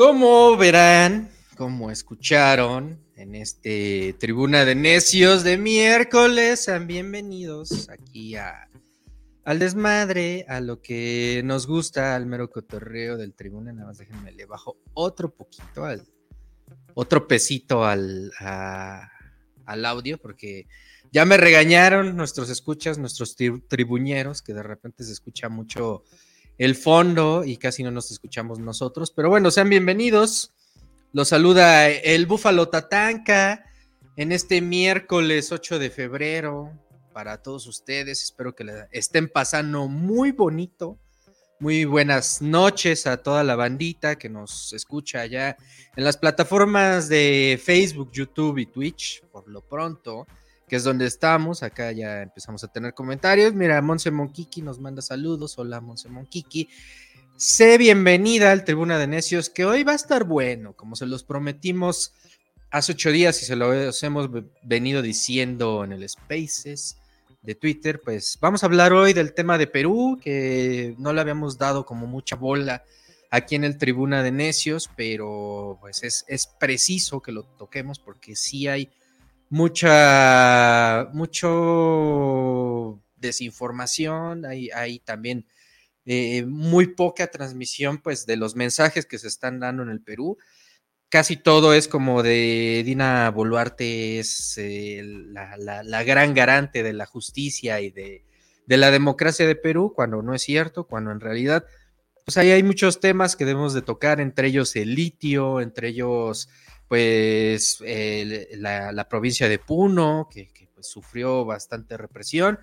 Como verán, como escucharon en este Tribuna de Necios de miércoles, sean bienvenidos aquí a, al desmadre, a lo que nos gusta, al mero cotorreo del Tribuna. Nada más déjenme le bajo otro poquito, al, otro pesito al, al audio, porque ya me regañaron nuestros escuchas, nuestros tribuñeros, que de repente se escucha mucho el fondo y casi no nos escuchamos nosotros. Pero bueno, sean bienvenidos. Los saluda el Búfalo Tatanca en este miércoles 8 de febrero para todos ustedes. Espero que la estén pasando muy bonito. Muy buenas noches a toda la bandita que nos escucha allá en las plataformas de Facebook, YouTube y Twitch, por lo pronto que es donde estamos. Acá ya empezamos a tener comentarios. Mira, Monse Monkiki nos manda saludos. Hola, Monse Monkiki. Sé bienvenida al Tribuna de Necios, que hoy va a estar bueno, como se los prometimos hace ocho días y se lo hemos venido diciendo en el Spaces de Twitter. Pues vamos a hablar hoy del tema de Perú, que no le habíamos dado como mucha bola aquí en el Tribuna de Necios, pero pues es, es preciso que lo toquemos porque sí hay mucha, mucho desinformación, hay, hay también eh, muy poca transmisión pues de los mensajes que se están dando en el Perú. Casi todo es como de Dina Boluarte es eh, la, gran garante de la justicia y de, de, la democracia de Perú, cuando no es cierto, cuando en realidad pues ahí hay muchos temas que debemos de tocar, entre ellos el litio, entre ellos pues la, provincia de Puno, que, pues, sufrió bastante represión.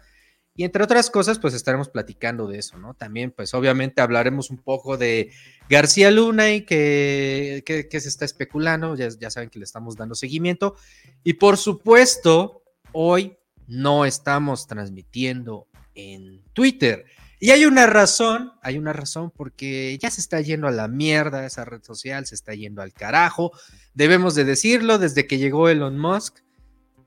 Y entre otras cosas, pues estaremos platicando de eso, ¿no? También, pues obviamente hablaremos un poco de García Luna y que, que, se está especulando, ya, ya saben que le estamos dando seguimiento. Y por supuesto, hoy no estamos transmitiendo en Twitter. Y hay una razón, hay una razón porque ya se está yendo a la mierda esa red social, se está yendo al carajo. Debemos de decirlo, desde que llegó Elon Musk,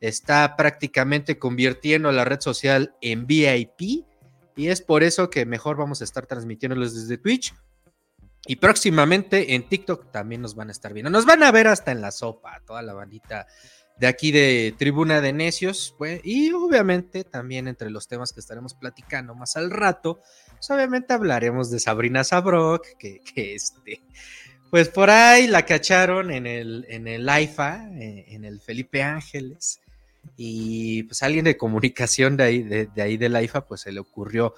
está prácticamente convirtiendo la red social en VIP. Y es por eso que mejor vamos a estar transmitiéndolos desde Twitch. Y próximamente en TikTok también nos van a estar viendo. Nos van a ver hasta en la sopa, toda la bandita de aquí de Tribuna de Necios, pues, y obviamente también entre los temas que estaremos platicando más al rato, pues obviamente hablaremos de Sabrina Sabrok, que, este, pues por ahí la cacharon en el, en el AIFA, eh, en el Felipe Ángeles, y pues alguien de comunicación de ahí, de, de ahí del AIFA, pues se le ocurrió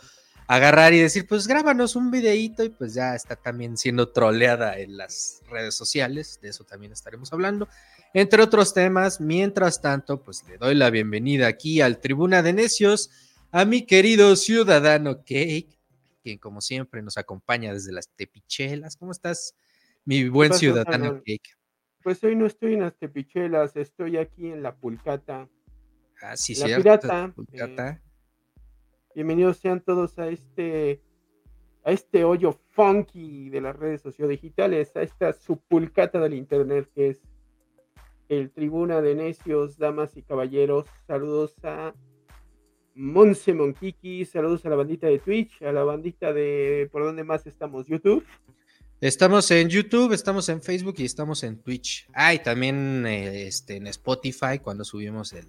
agarrar y decir, pues grábanos un videíto y pues ya está también siendo troleada en las redes sociales, de eso también estaremos hablando entre otros temas. Mientras tanto, pues le doy la bienvenida aquí al Tribuna de Necios a mi querido ciudadano Cake, quien como siempre nos acompaña desde las tepichelas. ¿Cómo estás, mi buen ciudadano Cake? Pues hoy no estoy en las tepichelas, estoy aquí en la pulcata. Ah, sí, la pirata. Eh, bienvenidos sean todos a este a este hoyo funky de las redes sociodigitales, a esta supulcata del internet que es el Tribuna de Necios, damas y caballeros. Saludos a Monse Monkiki, saludos a la bandita de Twitch, a la bandita de por dónde más estamos, YouTube. Estamos en YouTube, estamos en Facebook y estamos en Twitch. Ah, y también eh, este, en Spotify cuando subimos el,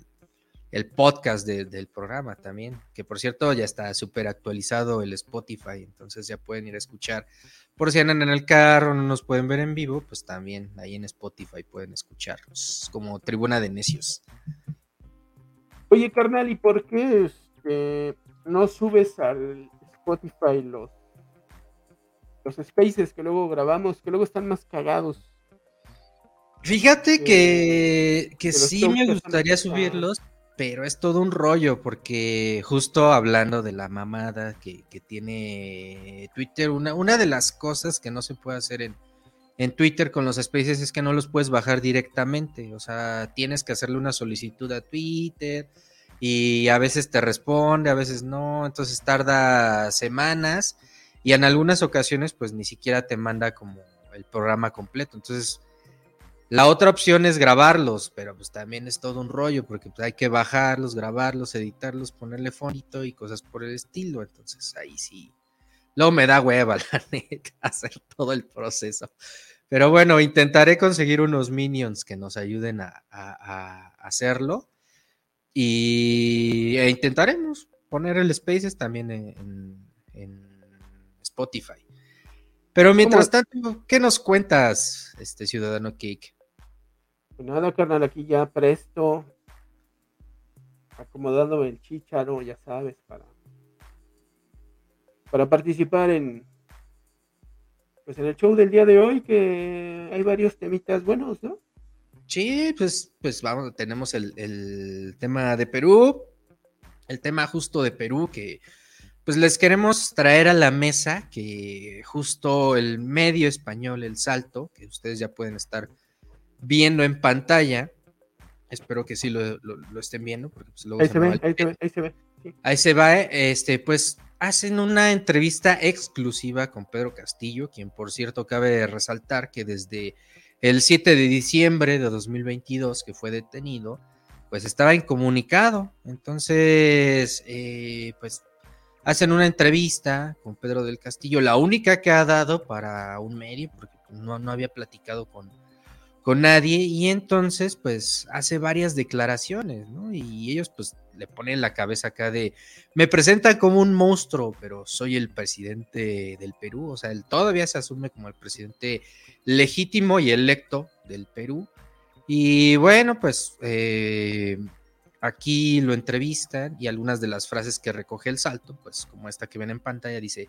el podcast del programa también, que por cierto ya está súper actualizado el Spotify, entonces ya pueden ir a escuchar. Por si andan en el carro, no nos pueden ver en vivo, pues también ahí en Spotify pueden escucharnos, como Tribuna de Necios. Oye, carnal, ¿y por qué este, no subes al Spotify los, los spaces que luego grabamos, que luego están más cagados? Fíjate que, que sí me gustaría subirlos, pero es todo un rollo porque justo hablando de la mamada que, tiene Twitter, una, de las cosas que no se puede hacer en, en Twitter con los spaces es que no los puedes bajar directamente, o sea, tienes que hacerle una solicitud a Twitter y a veces te responde, a veces no, entonces tarda semanas y en algunas ocasiones pues ni siquiera te manda como el programa completo, entonces la otra opción es grabarlos, pero pues también es todo un rollo porque pues, hay que bajarlos, grabarlos, editarlos, ponerle fonito y cosas por el estilo. Entonces ahí sí. Luego me da hueva, la neta, hacer todo el proceso. Pero bueno, intentaré conseguir unos minions que nos ayuden a, hacerlo. Y e intentaremos poner el Spaces también en, Spotify. Pero mientras tanto, ¿qué nos cuentas, este ciudadano Cake? Pues nada, carnal, aquí ya presto, acomodándome el chicharo, ya sabes, para, para participar en, pues en el show del día de hoy, que hay varios temitas buenos, ¿no? Sí, pues, pues vamos, tenemos el, tema de Perú, el tema justo de Perú, que pues les queremos traer a la mesa que justo el medio español, el salto, que ustedes ya pueden estar viendo en pantalla, espero que sí lo, estén viendo, porque pues luego ahí, se, ve, ahí, se ve, ahí se ve, Ahí se va, este, pues hacen una entrevista exclusiva con Pedro Castillo, quien por cierto cabe resaltar que desde el 7 de diciembre de 2022 que fue detenido, pues estaba incomunicado. Entonces, eh, pues hacen una entrevista con Pedro del Castillo, la única que ha dado para un medio, porque no, no había platicado con, con nadie y entonces pues hace varias declaraciones, ¿no? Y ellos pues le ponen la cabeza acá de, me presentan como un monstruo, pero soy el presidente del Perú, o sea, él todavía se asume como el presidente legítimo y electo del Perú. Y bueno, pues eh, aquí lo entrevistan y algunas de las frases que recoge el salto, pues como esta que ven en pantalla, dice,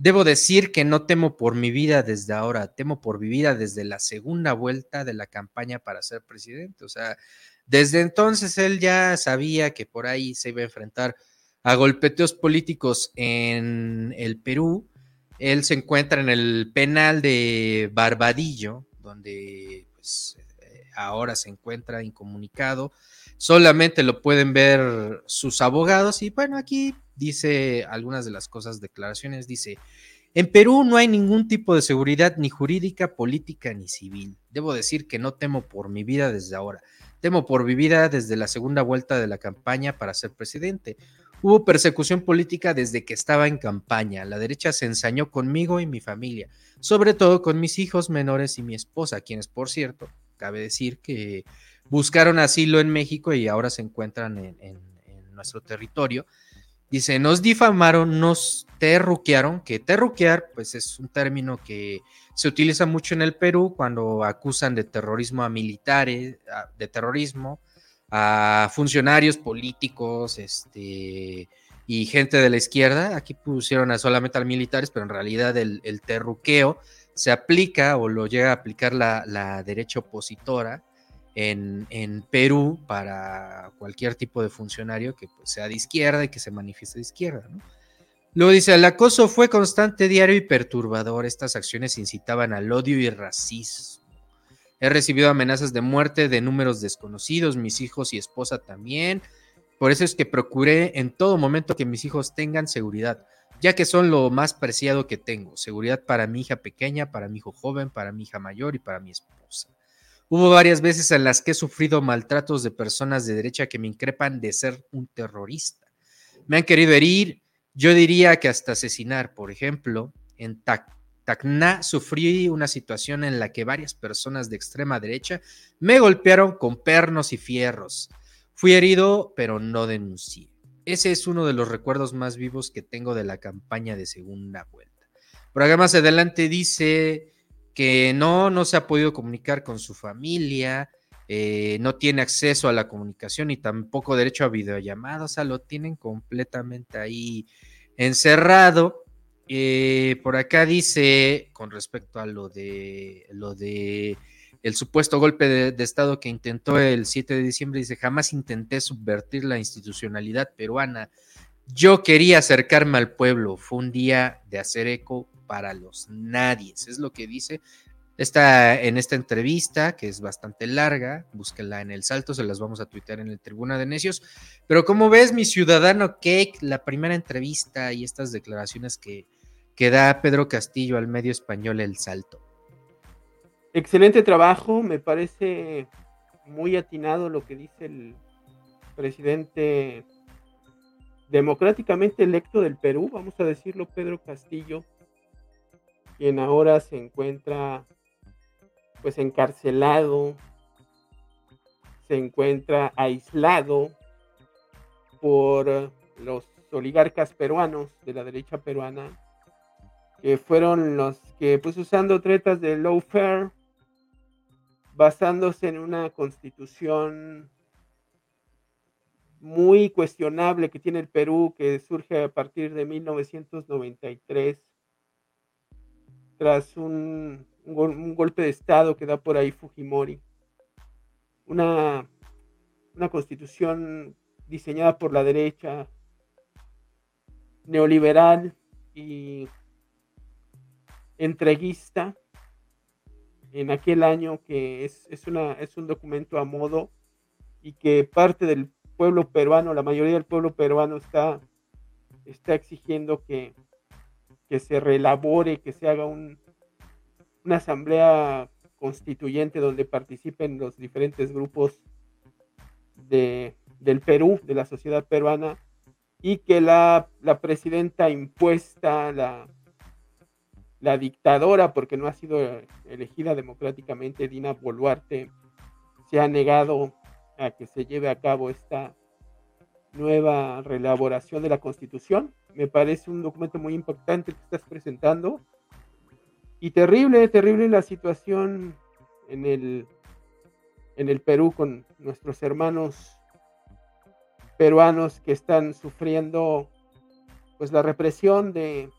Debo decir que no temo por mi vida desde ahora, temo por mi vida desde la segunda vuelta de la campaña para ser presidente. O sea, desde entonces él ya sabía que por ahí se iba a enfrentar a golpeteos políticos en el Perú. Él se encuentra en el penal de Barbadillo, donde pues, eh, ahora se encuentra incomunicado. Solamente lo pueden ver sus abogados y bueno, aquí dice algunas de las cosas, declaraciones, dice, en Perú no hay ningún tipo de seguridad ni jurídica, política ni civil. Debo decir que no temo por mi vida desde ahora. Temo por mi vida desde la segunda vuelta de la campaña para ser presidente. Hubo persecución política desde que estaba en campaña. La derecha se ensañó conmigo y mi familia, sobre todo con mis hijos menores y mi esposa, quienes, por cierto, cabe decir que buscaron asilo en México y ahora se encuentran en, nuestro territorio Dice, nos difamaron, nos terruquearon, que terruquear, pues es un término que se utiliza mucho en el Perú cuando acusan de terrorismo a militares, de terrorismo, a funcionarios políticos, este, y gente de la izquierda. Aquí pusieron a solamente a militares, pero en realidad el, terruqueo se aplica o lo llega a aplicar la derecha opositora en, Perú para cualquier tipo de funcionario que pues, sea de izquierda y que se manifieste de izquierda. Luego dice, el acoso fue constante, diario y perturbador. Estas acciones incitaban al odio y racismo. He recibido amenazas de muerte de números desconocidos, mis hijos y esposa también. Por eso es que procuré en todo momento que mis hijos tengan seguridad, ya que son lo más preciado que tengo. Seguridad para mi hija pequeña, para mi hijo joven, para mi hija mayor y para mi esposa. Hubo varias veces en las que he sufrido maltratos de personas de derecha que me increpan de ser un terrorista. Me han querido herir, yo diría que hasta asesinar. Por ejemplo, en Tacna sufrí una situación en la que varias personas de extrema derecha me golpearon con pernos y fierros. Fui herido, pero no denuncié. Ese es uno de los recuerdos más vivos que tengo de la campaña de segunda vuelta. Por acá más adelante dice, que no, no se ha podido comunicar con su familia, eh, no tiene acceso a la comunicación y tampoco derecho a videollamadas, o sea, lo tienen completamente ahí encerrado. Eh, por acá dice, con respecto a lo de lo de el supuesto golpe de, de, Estado que intentó el 7 de diciembre, dice, jamás intenté subvertir la institucionalidad peruana. Yo quería acercarme al pueblo. Fue un día de hacer eco para los nadies. Es lo que dice. Está en esta entrevista, que es bastante larga, búsquenla en el salto, se las vamos a tuitear en el Tribuna de Necios. Pero como ves, mi ciudadano Cake, la primera entrevista y estas declaraciones que, que da Pedro Castillo al medio español El Salto. Excelente trabajo, me parece muy atinado lo que dice el presidente democráticamente electo del Perú, vamos a decirlo, Pedro Castillo, quien ahora se encuentra pues encarcelado, se encuentra aislado por los oligarcas peruanos de la derecha peruana, que fueron los que, pues usando tretas de lawfare, basándose en una constitución muy cuestionable que tiene el Perú, que surge a partir de 1993, tras un, un, golpe de Estado que da por ahí Fujimori. Una, una constitución diseñada por la derecha, neoliberal y entreguista en aquel año que es, es, una, es un documento a modo y que parte del pueblo peruano, la mayoría del pueblo peruano está, está exigiendo que, que se reelabore, que se haga un, una asamblea constituyente donde participen los diferentes grupos de, del Perú, de la sociedad peruana, y que la, la presidenta impuesta, la, la dictadora, porque no ha sido elegida democráticamente, Dina Boluarte, se ha negado a que se lleve a cabo esta nueva reelaboración de la Constitución. Me parece un documento muy importante que estás presentando. Y terrible, terrible la situación en el, en el Perú con nuestros hermanos peruanos que están sufriendo pues la represión de,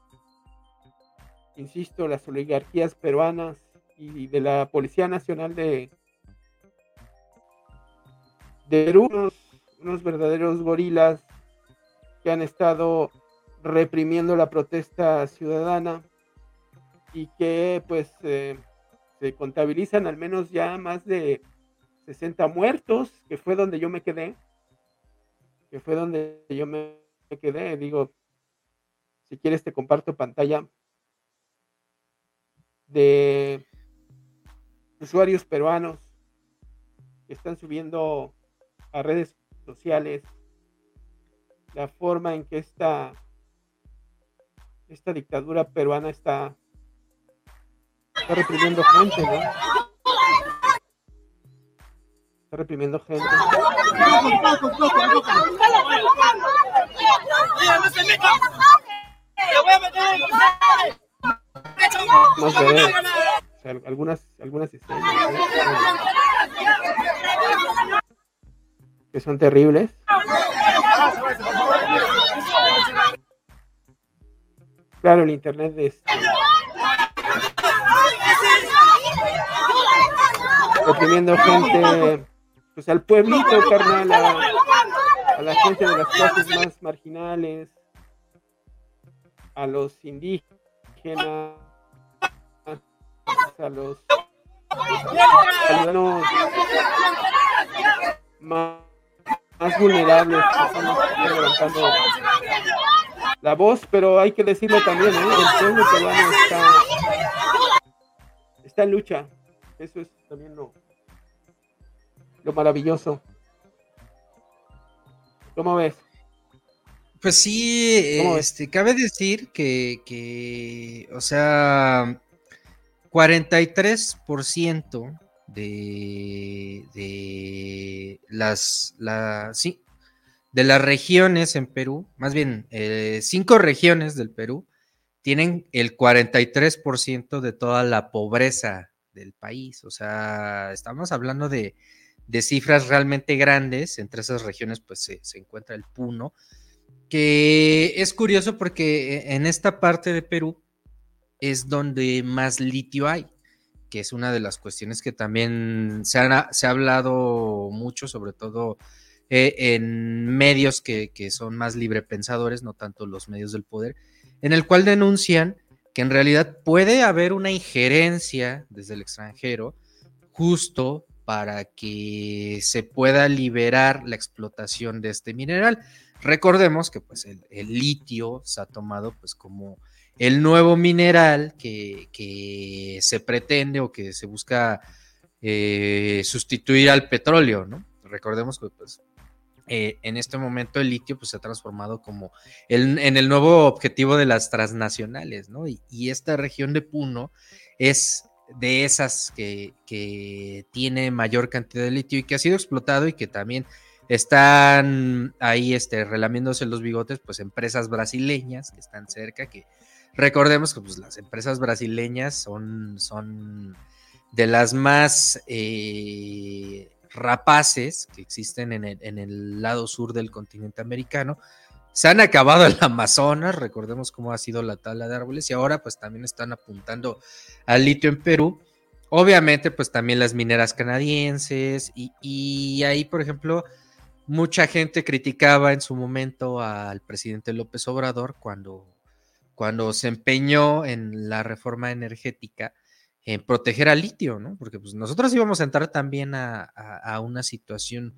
insisto, las oligarquías peruanas y de la Policía Nacional de, de unos, unos verdaderos gorilas que han estado reprimiendo la protesta ciudadana y que pues eh, se contabilizan al menos ya más de 60 muertos, que fue donde yo me quedé, que fue donde yo me quedé, digo, si quieres te comparto pantalla de usuarios peruanos que están subiendo a redes sociales, la forma en que esta, esta dictadura peruana está, está reprimiendo gente, ¿no? Está reprimiendo gente. algunas, algunas escenas que son terribles. Claro, el internet es oprimiendo gente, pues al pueblito, carnal, a, la gente de las clases más marginales, a los indígenas, a los más más vulnerables levantando la voz, pero hay que decirlo también, ¿eh? el pueblo peruano está, está en lucha. Eso es también lo, lo maravilloso. ¿Cómo ves? Pues sí, este, cabe decir que, que, o sea, 43% de, las, la, sí, de las regiones en Perú, más bien eh, cinco regiones del Perú, tienen el 43% de toda la pobreza del país. O sea, estamos hablando de, cifras realmente grandes. Entre esas regiones, pues se, se, encuentra el Puno, que es curioso porque eh, en esta parte de Perú es donde más litio hay que es una de las cuestiones que también se, ha hablado mucho, sobre todo eh, en medios que, son más librepensadores, no tanto los medios del poder, en el cual denuncian que en realidad puede haber una injerencia desde el extranjero justo para que se pueda liberar la explotación de este mineral. Recordemos que pues el, litio se ha tomado pues como el nuevo mineral que, se pretende o que se busca eh, sustituir al petróleo, ¿no? Recordemos que pues, eh, en este momento el litio pues, se ha transformado como en el nuevo objetivo de las transnacionales, ¿no? Y, esta región de Puno es de esas que, tiene mayor cantidad de litio y que ha sido explotado y que también están ahí este, relamiéndose los bigotes, pues empresas brasileñas que están cerca, que recordemos que pues, las empresas brasileñas son, son de las más eh, rapaces que existen en el, lado sur del continente americano. Se han acabado el Amazonas, recordemos cómo ha sido la tala de árboles y ahora pues también están apuntando al litio en Perú. Obviamente pues también las mineras canadienses y, y ahí por ejemplo mucha gente criticaba en su momento al presidente López Obrador cuando, cuando se empeñó en la reforma energética en proteger al litio, ¿no? Porque pues, nosotros íbamos a entrar también a, una situación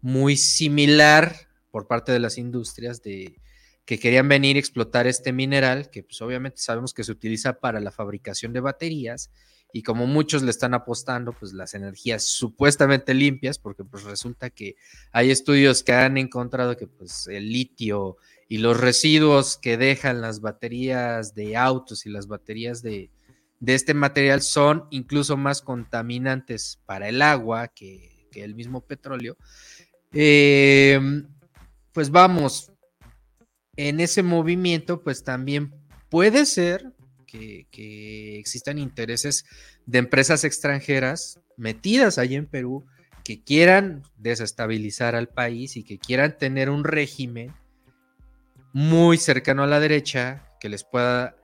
muy similar por parte de las industrias de que querían venir a explotar este mineral, que pues obviamente sabemos que se utiliza para la fabricación de baterías, y como muchos le están apostando, pues las energías supuestamente limpias, porque pues resulta que hay estudios que han encontrado que pues el litio y los residuos que dejan las baterías de autos y las baterías de, de este material son incluso más contaminantes para el agua que, el mismo petróleo. Em, pues vamos, en ese movimiento, pues también puede ser que, que, existan intereses de empresas extranjeras metidas allí en Perú que quieran desestabilizar al país y que quieran tener un régimen muy cercano a la derecha que les pueda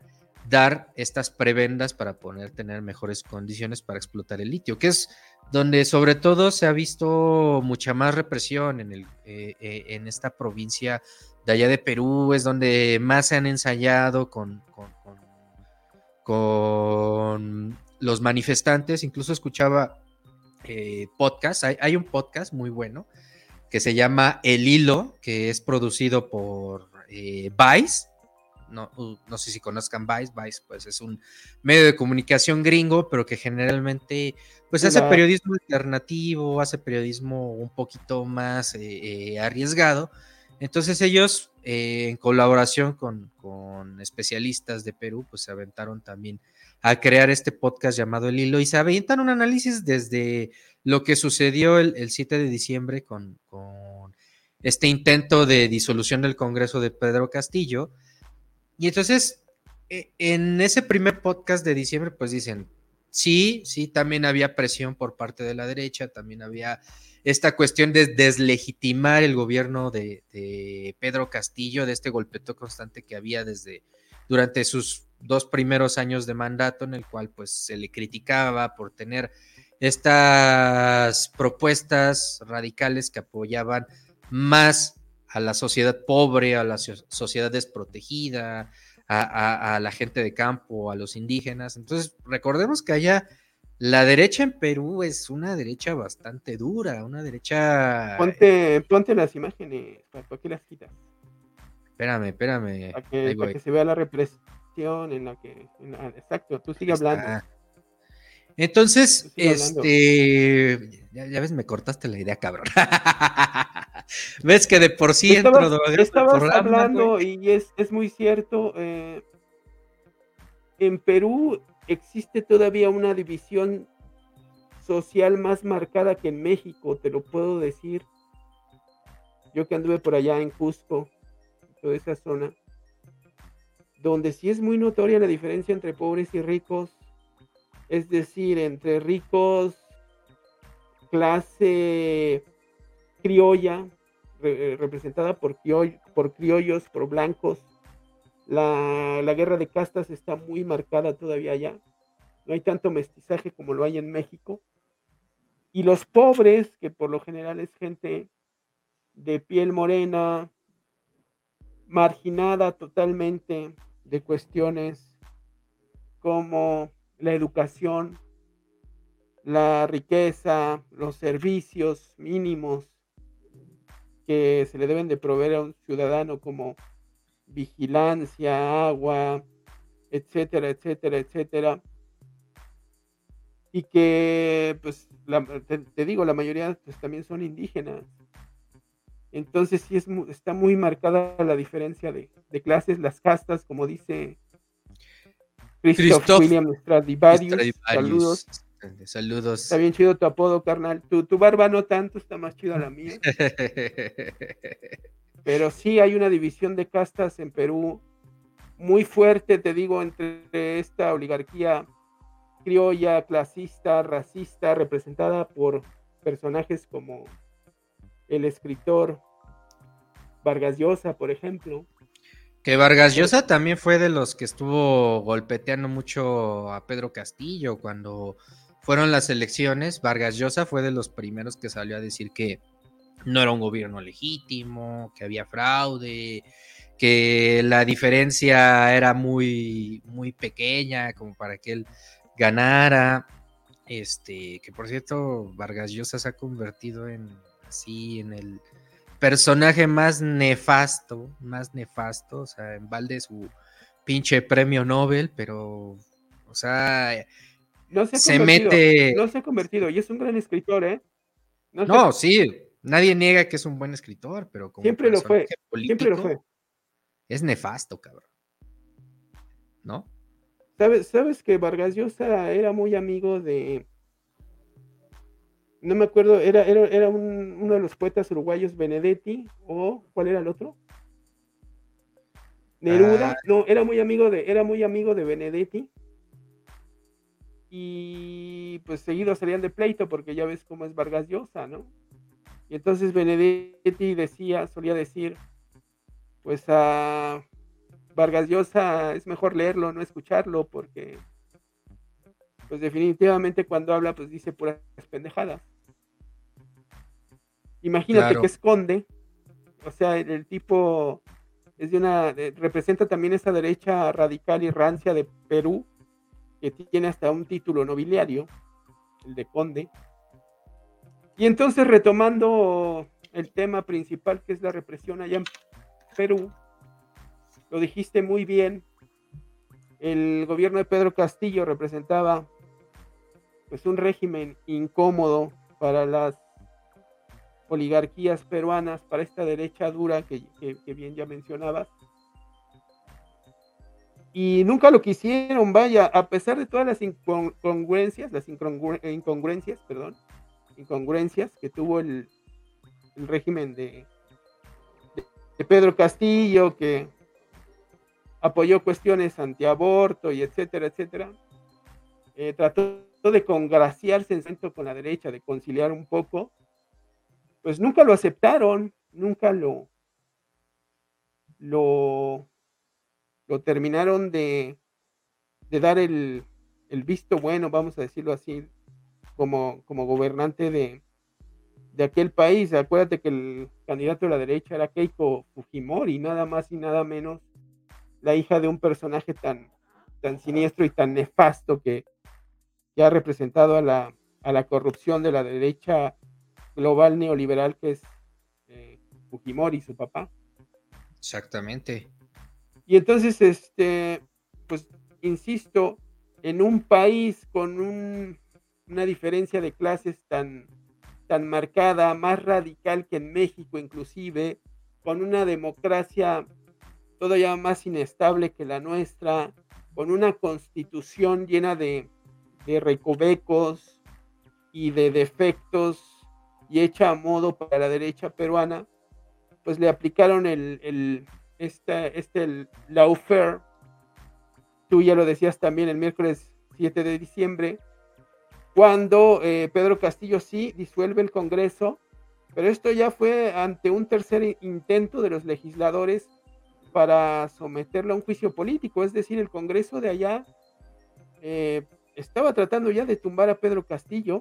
dar estas prebendas para poder tener mejores condiciones para explotar el litio, que es donde sobre todo se ha visto mucha más represión en, el, eh, eh, en esta provincia de allá de Perú, es donde más se han ensayado con, con, los manifestantes, incluso escuchaba eh, podcast, hay, un podcast muy bueno que se llama El Hilo, que es producido por Vice, no, no, sé si conozcan Vice, Vice pues es un medio de comunicación gringo, pero que generalmente pues hace periodismo alternativo, hace periodismo un poquito más eh, eh, arriesgado. Entonces ellos, eh, en colaboración con, especialistas de Perú, pues se aventaron también a crear este podcast llamado El Hilo y se aventan un análisis desde lo que sucedió el, 7 de diciembre con, con este intento de disolución del Congreso de Pedro Castillo, y entonces, e, en ese primer podcast de diciembre, pues dicen, sí, sí, también había presión por parte de la derecha, también había esta cuestión de deslegitimar el gobierno de, Pedro Castillo, de este golpeto constante que había desde durante sus dos primeros años de mandato, en el cual pues se le criticaba por tener estas propuestas radicales que apoyaban más a la sociedad pobre, a la sociedad desprotegida, a, la gente de campo, a los indígenas. Entonces, recordemos que allá la derecha en Perú es una derecha bastante dura, una derecha... Ponte, ponte las imágenes, ¿para qué las quitas? Espérame, espérame. Para que, se vea la represión en la que... exacto, tú sigue hablando. Entonces, este, ya, ves, me cortaste la idea, cabrón. ves que de por sí estabas, hablando y es, muy cierto. Eh, en Perú existe todavía una división social más marcada que en México, te lo puedo decir. Yo que anduve por allá en Cusco, toda esa zona, donde sí es muy notoria la diferencia entre pobres y ricos es decir, entre ricos, clase criolla, eh, representada por, por criollos, por blancos. La, la, guerra de castas está muy marcada todavía allá. No hay tanto mestizaje como lo hay en México. Y los pobres, que por lo general es gente de piel morena, marginada totalmente de cuestiones como la educación, la riqueza, los servicios mínimos que se le deben de proveer a un ciudadano como vigilancia, agua, etcétera, etcétera, etcétera. Y que, pues, te, digo, la mayoría pues, también son indígenas. Entonces sí es, está muy marcada la diferencia de, de clases, las castas, como dice Christoph, William Stradivarius. Saludos. Saludos. Está bien chido tu apodo, carnal. Tu, tu barba no tanto, está más chida la mía. Pero sí hay una división de castas en Perú muy fuerte, te digo, entre esta oligarquía criolla, clasista, racista, representada por personajes como el escritor Vargas Llosa, por ejemplo. Que Vargas Llosa también fue de los que estuvo golpeteando mucho a Pedro Castillo cuando fueron las elecciones. Vargas Llosa fue de los primeros que salió a decir que no era un gobierno legítimo, que había fraude, que la diferencia era muy, muy pequeña como para que él ganara. Este, que por cierto, Vargas Llosa se ha convertido en así, en el personaje más nefasto, más nefasto, o sea, en balde su pinche premio Nobel, pero, o sea, no se, mete. No se ha convertido, y es un gran escritor, ¿eh? No, sí, nadie niega que es un buen escritor, pero como siempre lo fue, siempre lo fue. Es nefasto, cabrón. ¿No? ¿Sabes, sabes que Vargas Llosa era muy amigo de. No me acuerdo, era, era, uno de los poetas uruguayos Benedetti, o ¿cuál era el otro? Neruda, ah. no, era muy amigo de, era muy amigo de Benedetti. Y pues seguido salían de pleito, porque ya ves cómo es Vargas Llosa, ¿no? Y entonces Benedetti decía, solía decir, pues a Vargas Llosa es mejor leerlo, no escucharlo, porque pues definitivamente cuando habla pues dice puras pendejadas. Imagínate que esconde, o sea, el, tipo es de una, representa también esa derecha radical y rancia de Perú, que tiene hasta un título nobiliario, el de conde. Y entonces retomando el tema principal que es la represión allá en Perú, lo dijiste muy bien, el gobierno de Pedro Castillo representaba pues un régimen incómodo para las oligarquías peruanas, para esta derecha dura que, bien ya mencionabas. Y nunca lo quisieron, vaya, a pesar de todas las incongruencias, las incongruencias, perdón, incongruencias que tuvo el, régimen de, Pedro Castillo, que apoyó cuestiones antiaborto y etcétera, etcétera. Eh, trató de congraciarse en con la derecha, de conciliar un poco. Pues nunca lo aceptaron, nunca lo, lo, lo terminaron de, de dar el, el, visto bueno, vamos a decirlo así, como, como gobernante de, de aquel país. Acuérdate que el candidato de la derecha era Keiko Fujimori, nada más y nada menos la hija de un personaje tan, tan siniestro y tan nefasto que, ha representado a la, a la corrupción de la derecha global neoliberal que es eh, Fujimori, su papá. Exactamente. Y entonces, este, pues, insisto, en un país con una diferencia de clases tan, tan marcada, más radical que en México inclusive, con una democracia todavía más inestable que la nuestra, con una constitución llena de, recovecos y de defectos y hecha a modo para la derecha peruana, pues le aplicaron el, el este, este el. Tú ya lo decías también el miércoles 7 de diciembre, cuando eh, Pedro Castillo sí disuelve el Congreso, pero esto ya fue ante un tercer intento de los legisladores para someterlo a un juicio político. Es decir, el Congreso de allá eh, estaba tratando ya de tumbar a Pedro Castillo.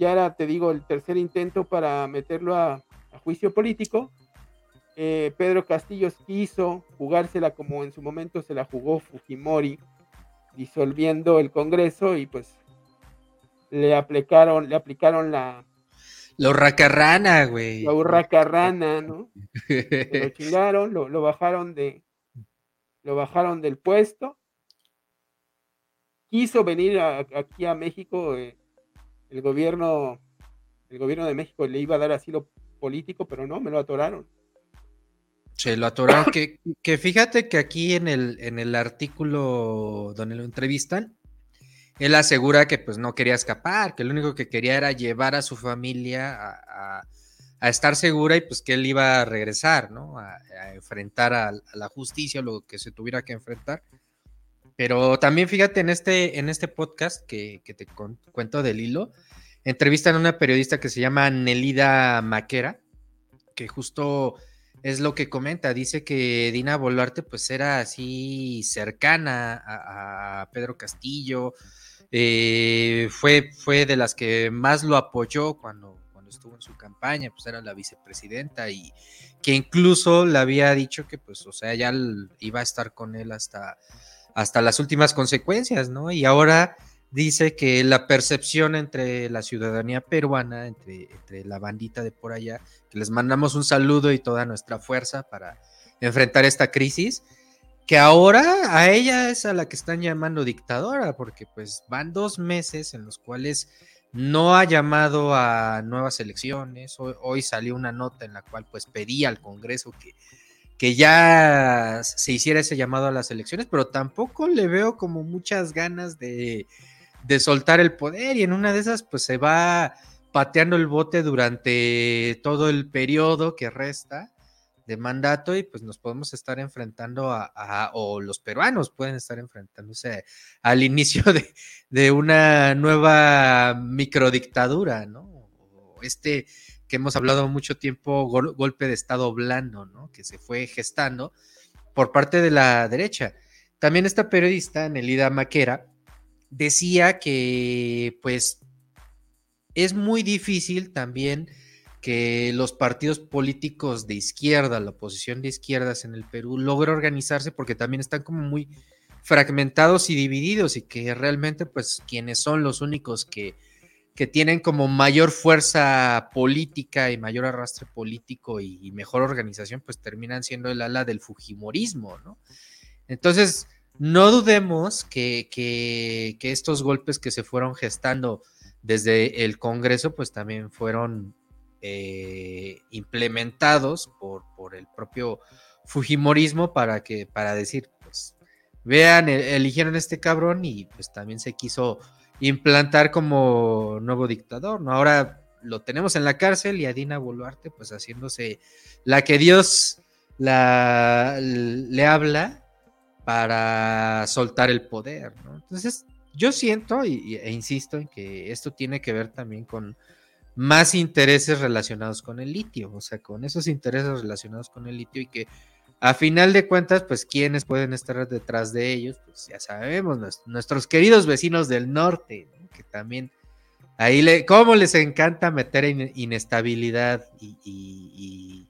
Ya era, te digo, el tercer intento para meterlo a, juicio político. Eh, Pedro Castillo quiso jugársela como en su momento se la jugó Fujimori, disolviendo el Congreso y pues le aplicaron, le aplicaron la, la urracarrana, güey. La urracarrana, ¿no? lo chingaron, lo, bajaron de. Lo bajaron del puesto. Quiso venir aquí a México. Eh, el gobierno. El gobierno de México le iba a dar asilo político, pero no, me lo atoraron. Se lo atoraron. que, fíjate que aquí en el, en el artículo donde lo entrevistan, él asegura que pues no quería escapar, que lo único que quería era llevar a su familia a, estar segura y pues que él iba a regresar, ¿no? A, enfrentar a, la justicia, lo que se tuviera que enfrentar. Pero también fíjate en este, en este podcast que, te cuento del hilo, entrevistan a una periodista que se llama Nelida Maquera, que justo es lo que comenta, dice que Dina Boluarte pues era así cercana a Pedro Castillo, eh, fue, fue de las que más lo apoyó cuando, cuando estuvo en su campaña, pues era la vicepresidenta y que incluso le había dicho que pues, o sea, ya iba a estar con él hasta, hasta las últimas consecuencias, ¿no? Y ahora dice que la percepción entre la ciudadanía peruana, entre, la bandita de por allá, que les mandamos un saludo y toda nuestra fuerza para enfrentar esta crisis, que ahora a ella es a la que están llamando dictadora, porque pues van dos meses en los cuales no ha llamado a nuevas elecciones. Hoy, salió una nota en la cual pues pedía al Congreso que, que ya se hiciera ese llamado a las elecciones, pero tampoco le veo como muchas ganas de, de soltar el poder y en una de esas pues se va pateando el bote durante todo el periodo que resta de mandato y pues nos podemos estar enfrentando a, o los peruanos pueden estar enfrentándose al inicio de, una nueva microdictadura, ¿no? este que hemos hablado mucho tiempo, golpe de Estado blando, ¿no? Que se fue gestando por parte de la derecha. También esta periodista, Nelida Maquera, decía que pues es muy difícil también que los partidos políticos de izquierda, la oposición de izquierdas en el Perú, logre organizarse porque también están como muy fragmentados y divididos y que realmente pues quienes son los únicos que, que tienen como mayor fuerza política y mayor arrastre político y, mejor organización pues terminan siendo el ala del Fujimorismo, ¿no? Entonces, no dudemos que, que, estos golpes que se fueron gestando desde el Congreso pues también fueron eh, implementados por, por, el propio Fujimorismo para que, para decir, pues, vean, e, eligieron este cabrón y pues también se quiso implantar como nuevo dictador, ¿no? Ahora lo tenemos en la cárcel y a Dina Boluarte, pues haciéndose la que Dios la, le habla para soltar el poder, ¿no? Entonces, yo siento y, e insisto en que esto tiene que ver también con más intereses relacionados con el litio, o sea, con esos intereses relacionados con el litio y que a final de cuentas, pues quienes pueden estar detrás de ellos, pues ya sabemos, nuestros queridos vecinos del norte, que también ahí le, cómo les encanta meter inestabilidad y,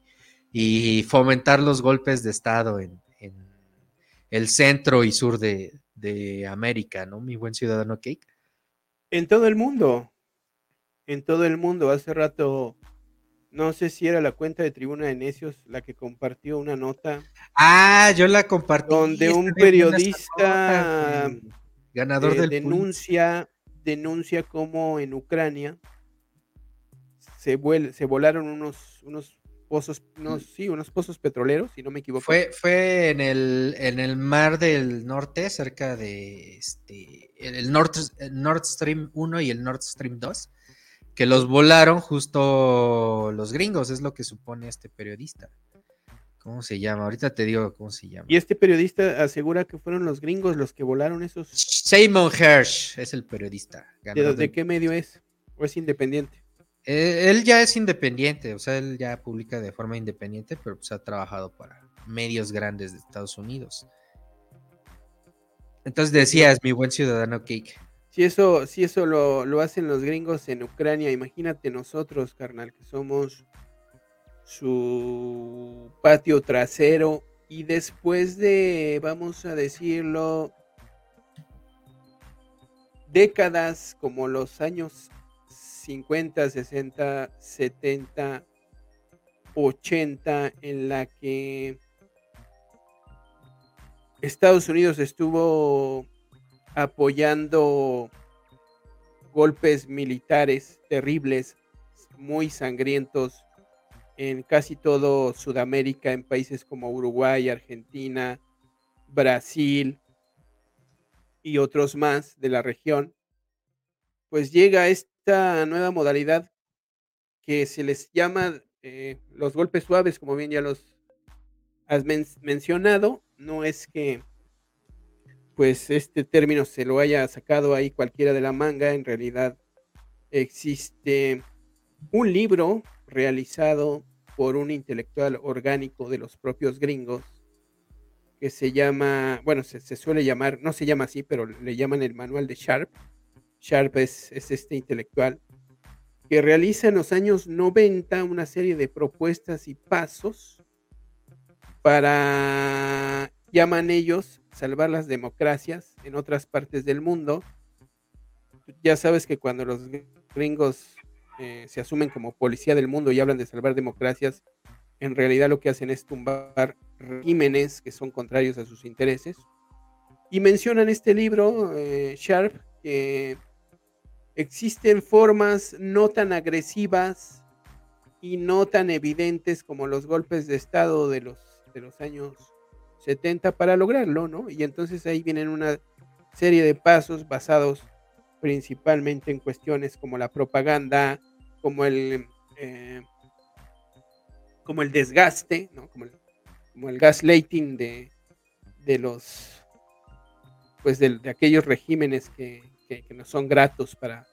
fomentar los golpes de Estado en, el centro y sur de, de América, ¿no? Mi buen ciudadano Cake. En todo el mundo, en todo el mundo. Hace rato, no sé si era la cuenta de Tribuna de Necios la que compartió una nota. Ah, yo la compartí. Donde un periodista ganador del denuncia, denuncia cómo en Ucrania se, se volaron unos, unos pozos, no, sí, unos pozos petroleros, si no me equivoco. Fue, fue en el, en el mar del norte, cerca de este, el Nord, el Nord Stream 1 y el Nord Stream 2 que los volaron justo los gringos, es lo que supone este periodista. ¿Cómo se llama? Ahorita te digo cómo se llama. Y este periodista asegura que fueron los gringos los que volaron esos. Simon Hirsch es el periodista. ¿De, qué medio es? ¿O es independiente? Eh, él ya es independiente, o sea, él ya publica de forma independiente, pero pues ha trabajado para medios grandes de Estados Unidos. Entonces decías, mi buen ciudadano Cake. Si eso, si eso lo, lo, hacen los gringos en Ucrania, imagínate nosotros, carnal, que somos su patio trasero y después de, vamos a decirlo, décadas como los años 50, 60, 70, 80, en la que Estados Unidos estuvo apoyando golpes militares terribles, muy sangrientos en casi todo Sudamérica, en países como Uruguay, Argentina, Brasil y otros más de la región, pues llega esta nueva modalidad que se les llama eh, los golpes suaves, como bien ya los has mencionado. No es que pues este término se lo haya sacado ahí cualquiera de la manga, en realidad existe un libro realizado por un intelectual orgánico de los propios gringos que se llama, bueno, se, suele llamar, no se llama así, pero le llaman el manual de Sharp. Sharp es, es este intelectual que realiza en los años 90 una serie de propuestas y pasos para, llaman ellos, salvar las democracias en otras partes del mundo. Ya sabes que cuando los gringos eh, se asumen como policía del mundo y hablan de salvar democracias, en realidad lo que hacen es tumbar regímenes que son contrarios a sus intereses. Y mencionan este libro, eh, Sharp, que existen formas no tan agresivas y no tan evidentes como los golpes de Estado de los, de los años 70 para lograrlo, ¿no? Y entonces ahí vienen una serie de pasos basados principalmente en cuestiones como la propaganda, como el, eh, como el desgaste, como, el, como el gaslighting de, de los, pues de, aquellos regímenes que, no son gratos para,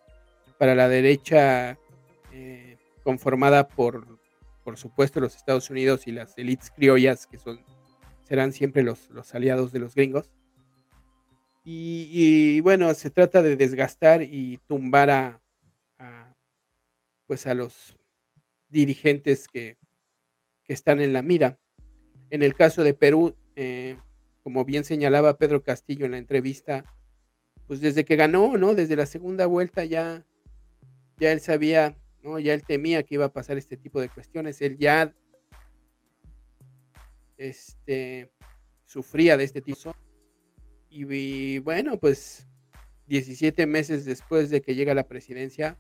para la derecha eh, conformada por, por supuesto, los Estados Unidos y las élites criollas que son, serán siempre los, los aliados de los gringos. Y, bueno, se trata de desgastar y tumbar a, pues a los dirigentes que, están en la mira. En el caso de Perú, eh, como bien señalaba Pedro Castillo en la entrevista, pues desde que ganó, ¿no? Desde la segunda vuelta ya, ya él sabía, ¿no? Ya él temía que iba a pasar este tipo de cuestiones. Él ya este, sufría de este tipo. y bueno, pues 17 meses después de que llega la presidencia,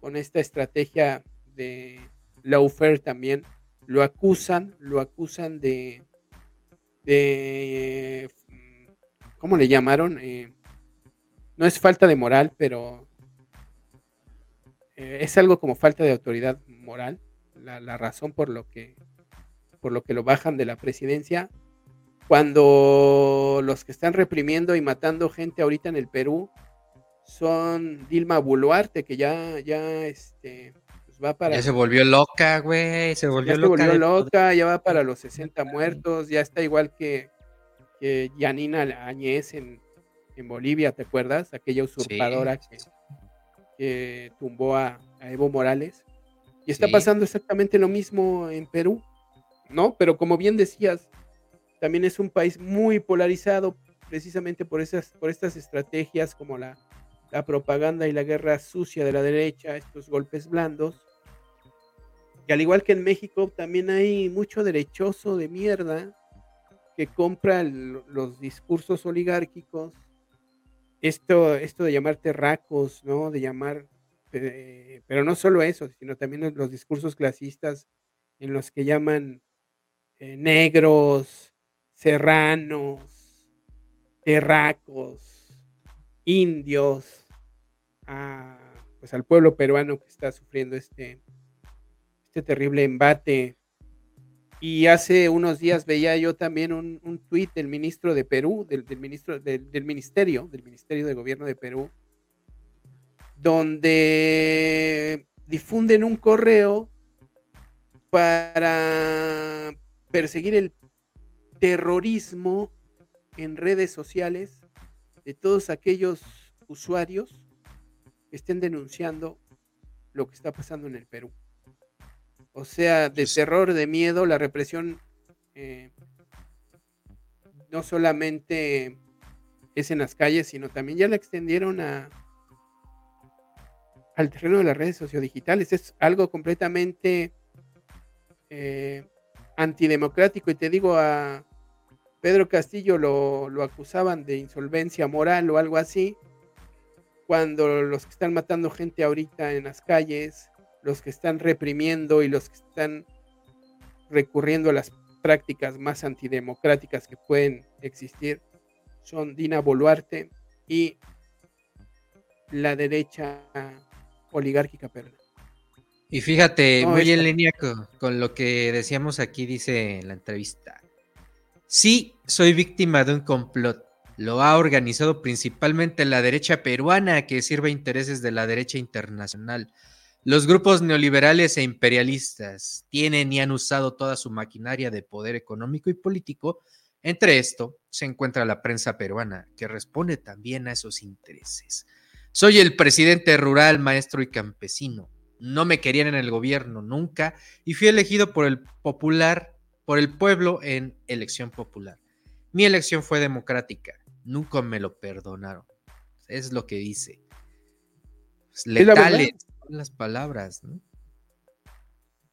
con esta estrategia de lawfare también, lo acusan, lo acusan de, de ¿cómo le llamaron? Eh, no es falta de moral, pero eh, es algo como falta de autoridad moral, la, la, razón por lo que por lo que lo bajan de la presidencia. Cuando los que están reprimiendo y matando gente ahorita en el Perú son Dilma Boluarte, que ya, ya, este, pues va para... Ya se volvió loca, güey, se volvió ya loca. Se volvió loca, ya va para los 60 muertos, ya está igual que, que Yanina Añez en, en Bolivia, ¿te acuerdas? Aquella usurpadora que, tumbó a, Evo Morales. Y está pasando exactamente lo mismo en Perú, ¿no? Pero como bien decías, también es un país muy polarizado precisamente por, esas, por estas estrategias como la la propaganda y la guerra sucia de la derecha, estos golpes blandos. Y al igual que en México, también hay mucho derechoso de mierda que compra los discursos oligárquicos. Esto, esto de llamar terracos, ¿no? De llamar, pero no solo eso, sino también los discursos clasistas en los que llaman eh, negros, serranos, terracos, indios, pues al pueblo peruano que está sufriendo este, este terrible embate. Y hace unos días veía yo también un, un tuit del ministro de Perú, del, ministro del, ministerio, del Ministerio de Gobierno de Perú, donde difunden un correo para perseguir el terrorismo en redes sociales de todos aquellos usuarios estén denunciando lo que está pasando en el Perú. O sea, de terror, de miedo, la represión eh, no solamente es en las calles, sino también ya la extendieron a, al terreno de las redes sociodigitales. Es algo completamente eh, antidemocrático. Y te digo, a Pedro Castillo lo, lo acusaban de insolvencia moral o algo así cuando los que están matando gente ahorita en las calles, los que están reprimiendo y los que están recurriendo a las prácticas más antidemocráticas que pueden existir son Dina Boluarte y la derecha oligárquica perla. Y fíjate, muy en línea con, lo que decíamos aquí, dice en la entrevista. Sí, soy víctima de un complot. Lo ha organizado principalmente la derecha peruana que sirve a intereses de la derecha internacional. Los grupos neoliberales e imperialistas tienen y han usado toda su maquinaria de poder económico y político. Entre esto se encuentra la prensa peruana, que responde también a esos intereses. Soy el presidente rural, maestro y campesino no me querían en el gobierno nunca y fui elegido por el popular, por el pueblo en elección popular. Mi elección fue democrática, nunca me lo perdonaron. Es lo que dice. Pues, letales las palabras, ¿no?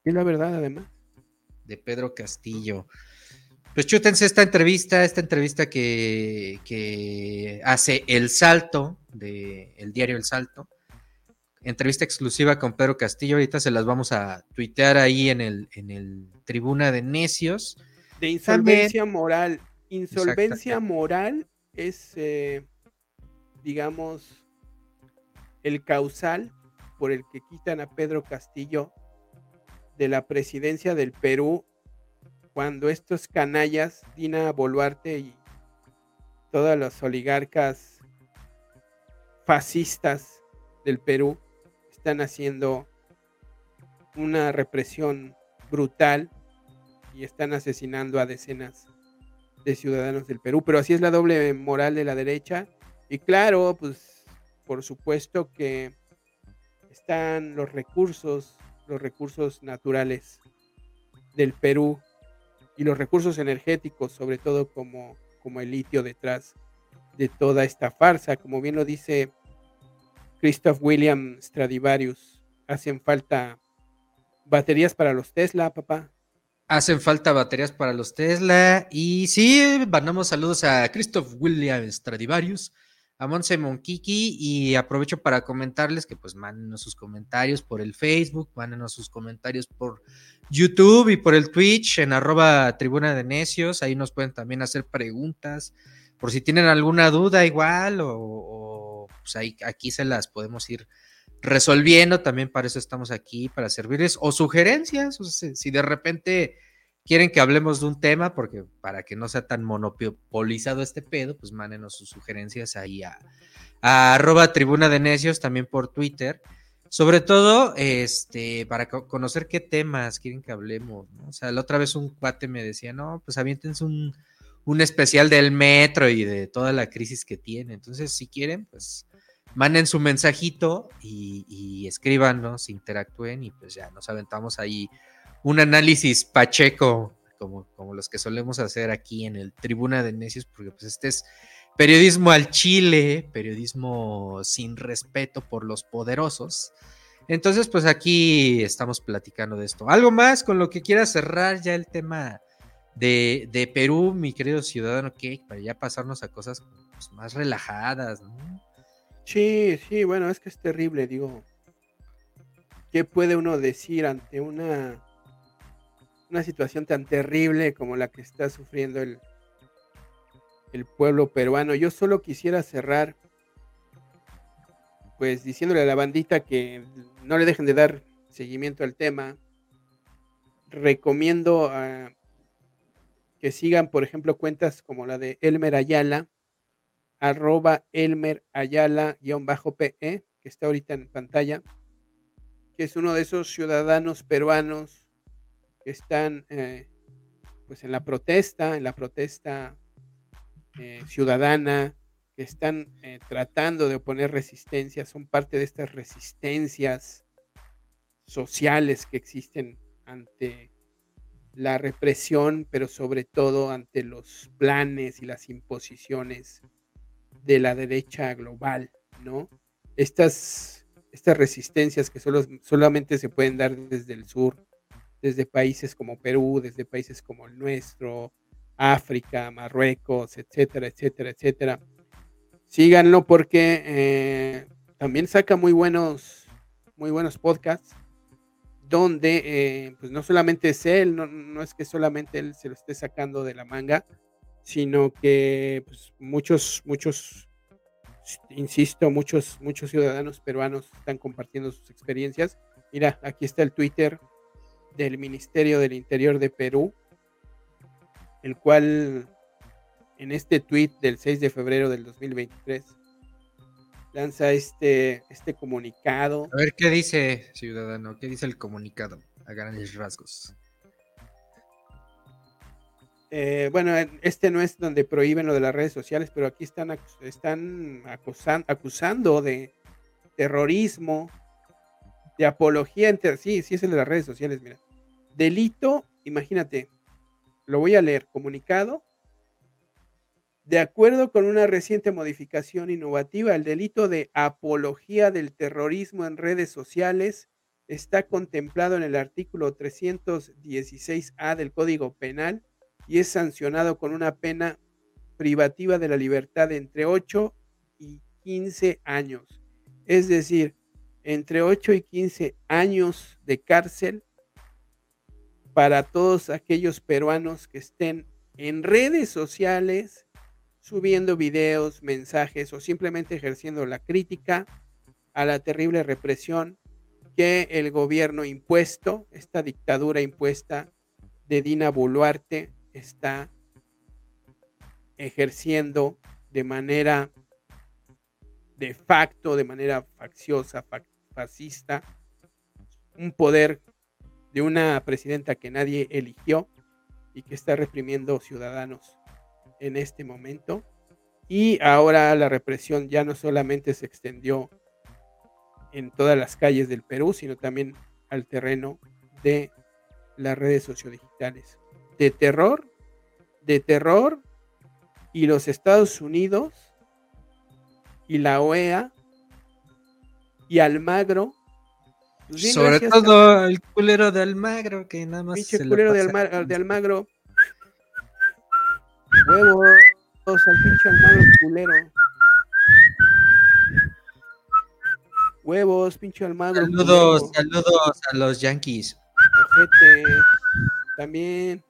Y la verdad, además. De Pedro Castillo. Pues chútense esta entrevista, esta entrevista que, que hace El Salto, de el diario El Salto, entrevista exclusiva con Pedro Castillo. Ahorita se las vamos a tuitear ahí en el, en el Tribuna de Necios. De insolvencia moral. Insolvencia moral es, eh, digamos, el causal por el que quitan a Pedro Castillo de la presidencia del Perú cuando estos canallas, Dina Boluarte y todas las oligarcas fascistas del Perú, están haciendo una represión brutal y están asesinando a decenas de ciudadanos del Perú. Pero así es la doble moral de la derecha. Y claro, pues por supuesto que están los recursos, los recursos naturales del Perú y los recursos energéticos, sobre todo como, como el litio detrás de toda esta farsa. Como bien lo dice Christoph William Stradivarius. Hacen falta baterías para los Tesla, papá. Hacen falta baterías para los Tesla. Y sí, mandamos saludos a Christoph William Stradivarius, a Monse Monkiki. Y aprovecho para comentarles que pues mándenos sus comentarios por el Facebook, mándenos sus comentarios por YouTube y por el Twitch en arroba tribuna de necios. Ahí nos pueden también hacer preguntas. Por si tienen alguna duda igual o pues ahí, aquí se las podemos ir resolviendo. También para eso estamos aquí, para servirles. O sugerencias, si de repente quieren que hablemos de un tema, porque para que no sea tan monopolizado este pedo, pues mándenos sus sugerencias ahí a, arroba tribuna de necios, también por Twitter. Sobre todo, este, para conocer qué temas quieren que hablemos, O sea, la otra vez un cuate me decía, no, pues aviéntense un, un especial del metro y de toda la crisis que tiene. Entonces, si quieren, pues manden su mensajito y, y escríbanos, interactúen y pues ya nos aventamos ahí un análisis pacheco como, como los que solemos hacer aquí en el Tribuna de Necios, porque pues este es periodismo al Chile, periodismo sin respeto por los poderosos. Entonces, pues aquí estamos platicando de esto. ¿Algo más con lo que quiera cerrar ya el tema de, de Perú, mi querido ciudadano que para ya pasarnos a cosas pues, más relajadas, ¿no? Sí, sí, bueno, es que es terrible, digo. ¿Qué puede uno decir ante una, una situación tan terrible como la que está sufriendo el, el pueblo peruano? Yo solo quisiera cerrar, pues diciéndole a la bandita que no le dejen de dar seguimiento al tema. Recomiendo que sigan, por ejemplo, cuentas como la de Elmer Ayala, arroba Elmer Ayala-PE, que está ahorita en pantalla, que es uno de esos ciudadanos peruanos que están eh, pues en la protesta, en la protesta eh, ciudadana, que están eh, tratando de oponer resistencia, son parte de estas resistencias sociales que existen ante la represión, pero sobre todo ante los planes y las imposiciones de la derecha global, ¿no? Estas, estas resistencias que solo, solamente se pueden dar desde el sur, desde países como Perú, desde países como el nuestro, África, Marruecos, etcétera, etcétera, etcétera. Síganlo porque eh, también saca muy buenos, muy buenos podcasts donde eh, pues no solamente es él, no, es que solamente él se lo esté sacando de la manga, sino que pues, muchos, muchos, insisto, muchos, muchos ciudadanos peruanos están compartiendo sus experiencias. Mira, aquí está el Twitter del Ministerio del Interior de Perú, el cual en este tweet del 6 de febrero del 2023 lanza este, este comunicado. A ver qué dice, ciudadano, qué dice el comunicado a grandes rasgos. Eh, bueno, este no es donde prohíben lo de las redes sociales, pero aquí están, están acusando de terrorismo, de apología, entre, sí, sí es el de las redes sociales, mira. Delito, imagínate, lo voy a leer, comunicado de acuerdo con una reciente modificación innovativa, el delito de apología del terrorismo en redes sociales está contemplado en el artículo 316A del Código Penal y es sancionado con una pena privativa de la libertad de entre 8 y 15 años. Es decir, entre 8 y 15 años de cárcel para todos aquellos peruanos que estén en redes sociales subiendo videos, mensajes o simplemente ejerciendo la crítica a la terrible represión que el gobierno impuesto, esta dictadura impuesta de Dina Boluarte, está ejerciendo de manera de facto, de manera facciosa, fascista, un poder de una presidenta que nadie eligió y que está reprimiendo ciudadanos en este momento. Y ahora la represión ya no solamente se extendió en todas las calles del Perú, sino también al terreno de las redes sociodigitales. De terror, de terror, y los Estados Unidos y la OEA y Almagro. Pues Sobre todo el culero de Almagro, que nada más. Pinche culero de, de Almagro Huevos al pinche Almagro culero. Huevos, pinche Almagro. Saludos, saludos a los Yankees. Ojete. También.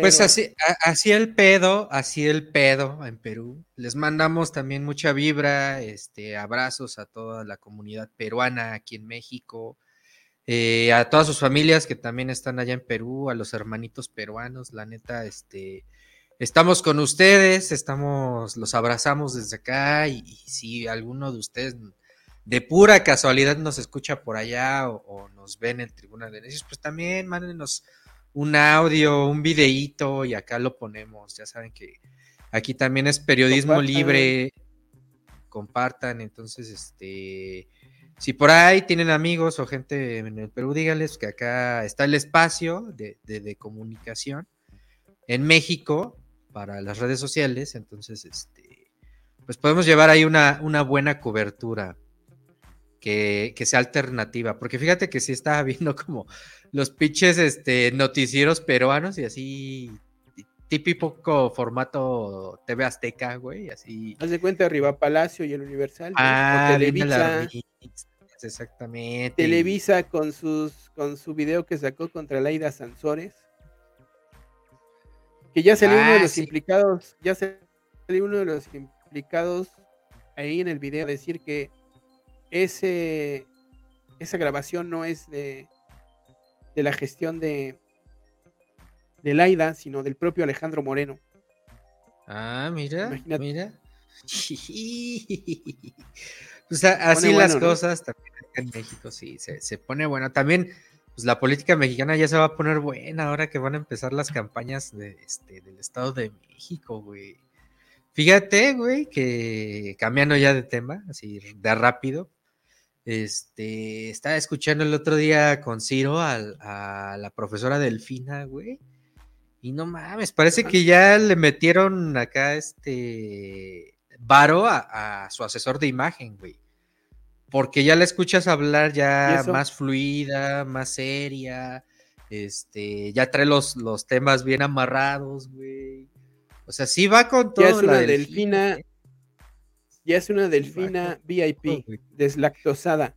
Pues así, así el pedo, así el pedo en Perú. Les mandamos también mucha vibra, este, abrazos a toda la comunidad peruana aquí en México, eh, a todas sus familias que también están allá en Perú, a los hermanitos peruanos, la neta, este, estamos con ustedes, estamos, los abrazamos desde acá y, si alguno de ustedes de pura casualidad nos escucha por allá o, nos ven en Tribuna de Necios, pues también mándenos un audio, un videíto y acá lo ponemos. Ya saben que aquí también es periodismo libre. Compartan, entonces, este, si por ahí tienen amigos o gente en el Perú, díganles que acá está el espacio de, comunicación en México para las redes sociales. Entonces, este, pues podemos llevar ahí una, una buena cobertura que, sea alternativa. Porque fíjate que sí estaba viendo como los pitches este, noticieros peruanos y así típico formato TV Azteca, güey, así. Haz de cuenta arriba Palacio y el Universal. Ah, Televisa. exactamente. Televisa con sus con su video que sacó contra Laida Sansores. Que ya salió uno de ah, los implicados, ya salió uno de los implicados ahí en el video a decir que ese esa grabación no es de, de la gestión de, de Laida, sino del propio Alejandro Moreno. Ah, mira, mira. pues así las cosas también en México, sí, se, pone bueno. También, pues la política mexicana ya se va a poner buena ahora que van a empezar las campañas de, este, del Estado de México, güey. Fíjate, güey, que cambiando ya de tema, así de rápido, este, estaba escuchando el otro día con Ciro a la profesora Delfina, güey y no mames, parece que ya le metieron acá este varo a, su asesor de imagen, güey. Porque ya la escuchas hablar ya más fluida, más seria. Este, ya trae los, los temas bien amarrados, güey. O sea, sí va con todo. Ya es una delfina. Ya es una delfina VIP, deslactosada.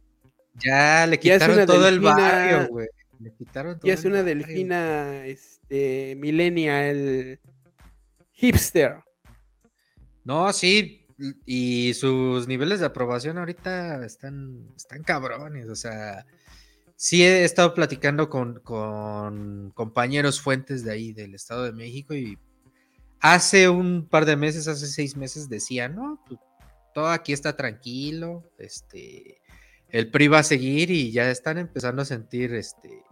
Ya le quitaron todo el barrio, güey. Le quitaron todo Ya es una delfina, este, millennial hipster. No, sí, y sus niveles de aprobación ahorita están, están cabrones, o sea, sí he estado platicando con, con compañeros fuentes de ahí, del Estado de México, y hace un par de meses, hace seis meses, decían, no, pues, todo aquí está tranquilo, este, el PRI va a seguir y ya están empezando a sentir, este,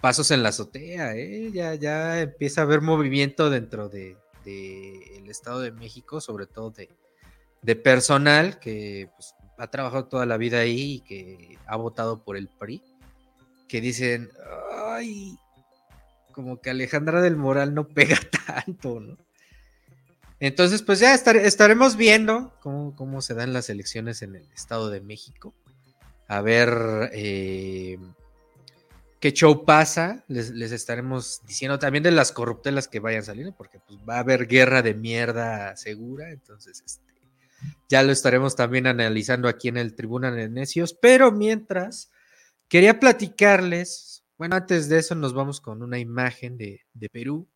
pasos en la azotea, ¿eh? ya, ya empieza a haber movimiento dentro de, el Estado de México, sobre todo de, de personal que pues, ha trabajado toda la vida ahí y que ha votado por el PRI, que dicen, ay, como que Alejandra del Moral no pega tanto, ¿no? Entonces, pues ya estaremos viendo cómo, se dan las elecciones en el Estado de México. A ver eh, qué show pasa. Les, estaremos diciendo también de las corruptelas que vayan saliendo, porque pues, va a haber guerra de mierda segura. Entonces, este, ya lo estaremos también analizando aquí en el Tribunal de Necios. Pero mientras, quería platicarles. Bueno, antes de eso, nos vamos con una imagen de Perú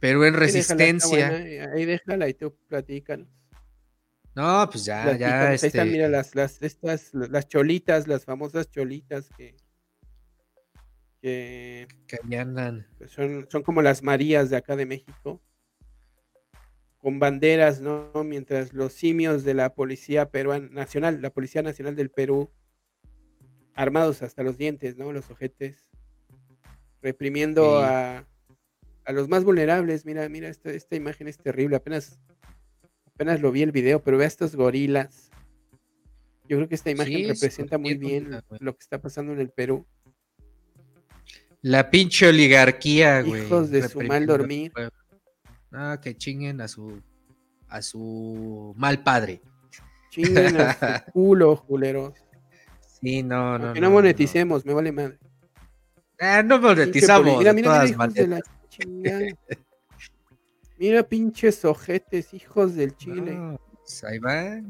Perú en resistencia. ahí déjala y tú platícanos. No, pues ya, ya. Ahí están, este mira, las, las, estas, las cholitas, las famosas cholitas que. Que, que andan. Pues son, son como las Marías de acá de México. Con banderas, ¿no? Mientras los simios de la Policía Peruana Nacional, la Policía Nacional del Perú, armados hasta los dientes, ¿no? Los ojetes, reprimiendo a a los más vulnerables. Mira, mira, esta, esta imagen es terrible. Apenas, apenas lo vi el video, pero ve a estos gorilas. Yo creo que esta imagen representa muy bien lo que está pasando en el Perú. La pinche oligarquía, güey. Hijos de su mal dormir. Ah, que chinguen a su a su mal padre. Chinguen a su culo, culeros. Sí, no, no. Que no, moneticemos, me vale madre. Ah, no monetizamos. Mira, mira, mira, Mira, pinches ojetes, hijos del Chile. Pues ahí va,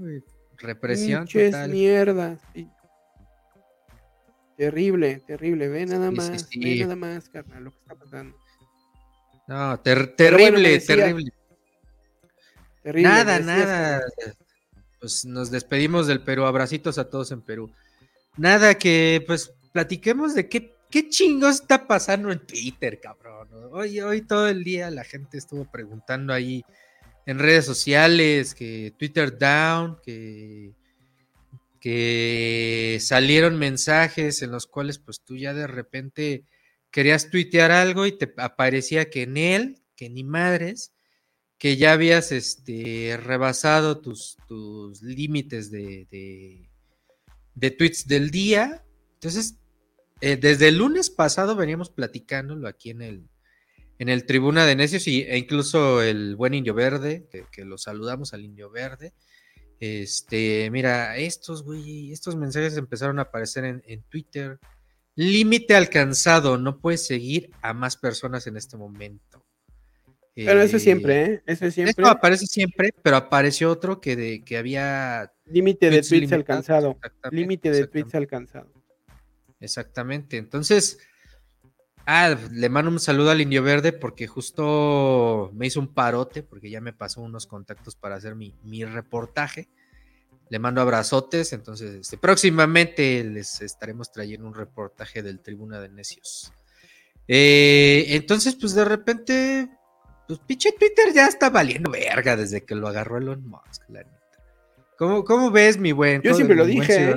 Represión. Pinches mierdas. Terrible, terrible. Ve nada más, ve nada más, carnal, lo que está pasando. No, terrible, terrible. Nada, nada. Pues nos despedimos del Perú. Abracitos a todos en Perú. Nada que, pues, platiquemos de qué ¿Qué chingos está pasando en Twitter, cabrón? Hoy, hoy todo el día la gente estuvo preguntando ahí en redes sociales que Twitter down, que, que salieron mensajes en los cuales pues tú ya de repente querías tuitear algo y te aparecía que en él, que ni madres, que ya habías este, rebasado tus, tus límites de, de, de tweets del día. Entonces eh, desde el lunes pasado veníamos platicándolo aquí en el, en el Tribuna de Necios y, e incluso el buen Indio Verde, que, lo saludamos al Indio Verde. Este, mira, estos, güey, estos mensajes empezaron a aparecer en, Twitter. Límite alcanzado, no puedes seguir a más personas en este momento. Pero eso siempre, ¿eh? Eso siempre. Esto aparece siempre, pero apareció otro que, de, que había. Límite de tweets alcanzado. Límite de tweets alcanzado. Exactamente. Entonces, ah, le mando un saludo al Indio Verde porque justo me hizo un parote, porque ya me pasó unos contactos para hacer mi, reportaje. Le mando abrazotes. Entonces, este, próximamente les estaremos trayendo un reportaje del Tribuna de Necios. Eh, entonces, pues de repente, pues pinche Twitter ya está valiendo verga desde que lo agarró Elon Musk, la neta. ¿Cómo, cómo ves, mi buen? Yo siempre lo dije.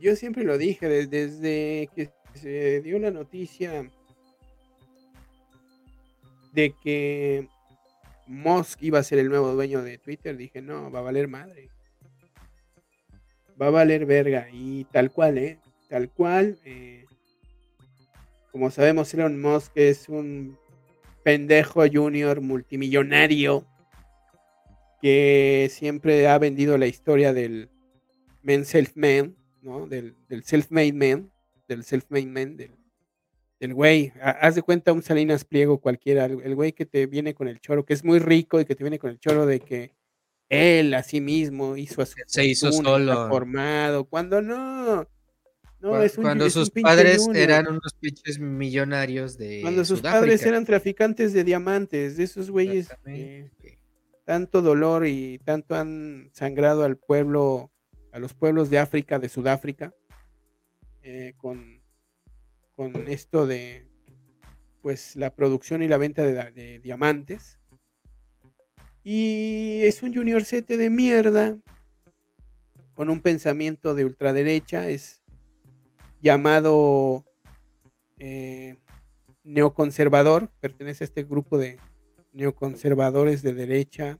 Yo siempre lo dije, desde que se dio la noticia de que Musk iba a ser el nuevo dueño de Twitter, dije, no, va a valer madre. Va a valer verga. Y tal cual, ¿eh? Tal cual. Eh, como sabemos, Elon Musk es un pendejo junior multimillonario que siempre ha vendido la historia del men self-man ¿no? Del, self-made man, del self-made man, del, del güey. Haz de cuenta un Salinas Pliego cualquiera, el güey que te viene con el choro, que es muy rico y que te viene con el choro de que él a sí mismo hizo a su se hizo solo formado cuando no no es un, cuando sus padres eran unos pinches millonarios de cuando sus padres eran traficantes de diamantes de esos güeyes tanto dolor y tanto han sangrado al pueblo a los pueblos de África de Sudáfrica eh, con con esto de pues la producción y la venta de, diamantes. Y es un junior sete de mierda, con un pensamiento de ultraderecha, es llamado eh, neoconservador, pertenece a este grupo de neoconservadores de derecha,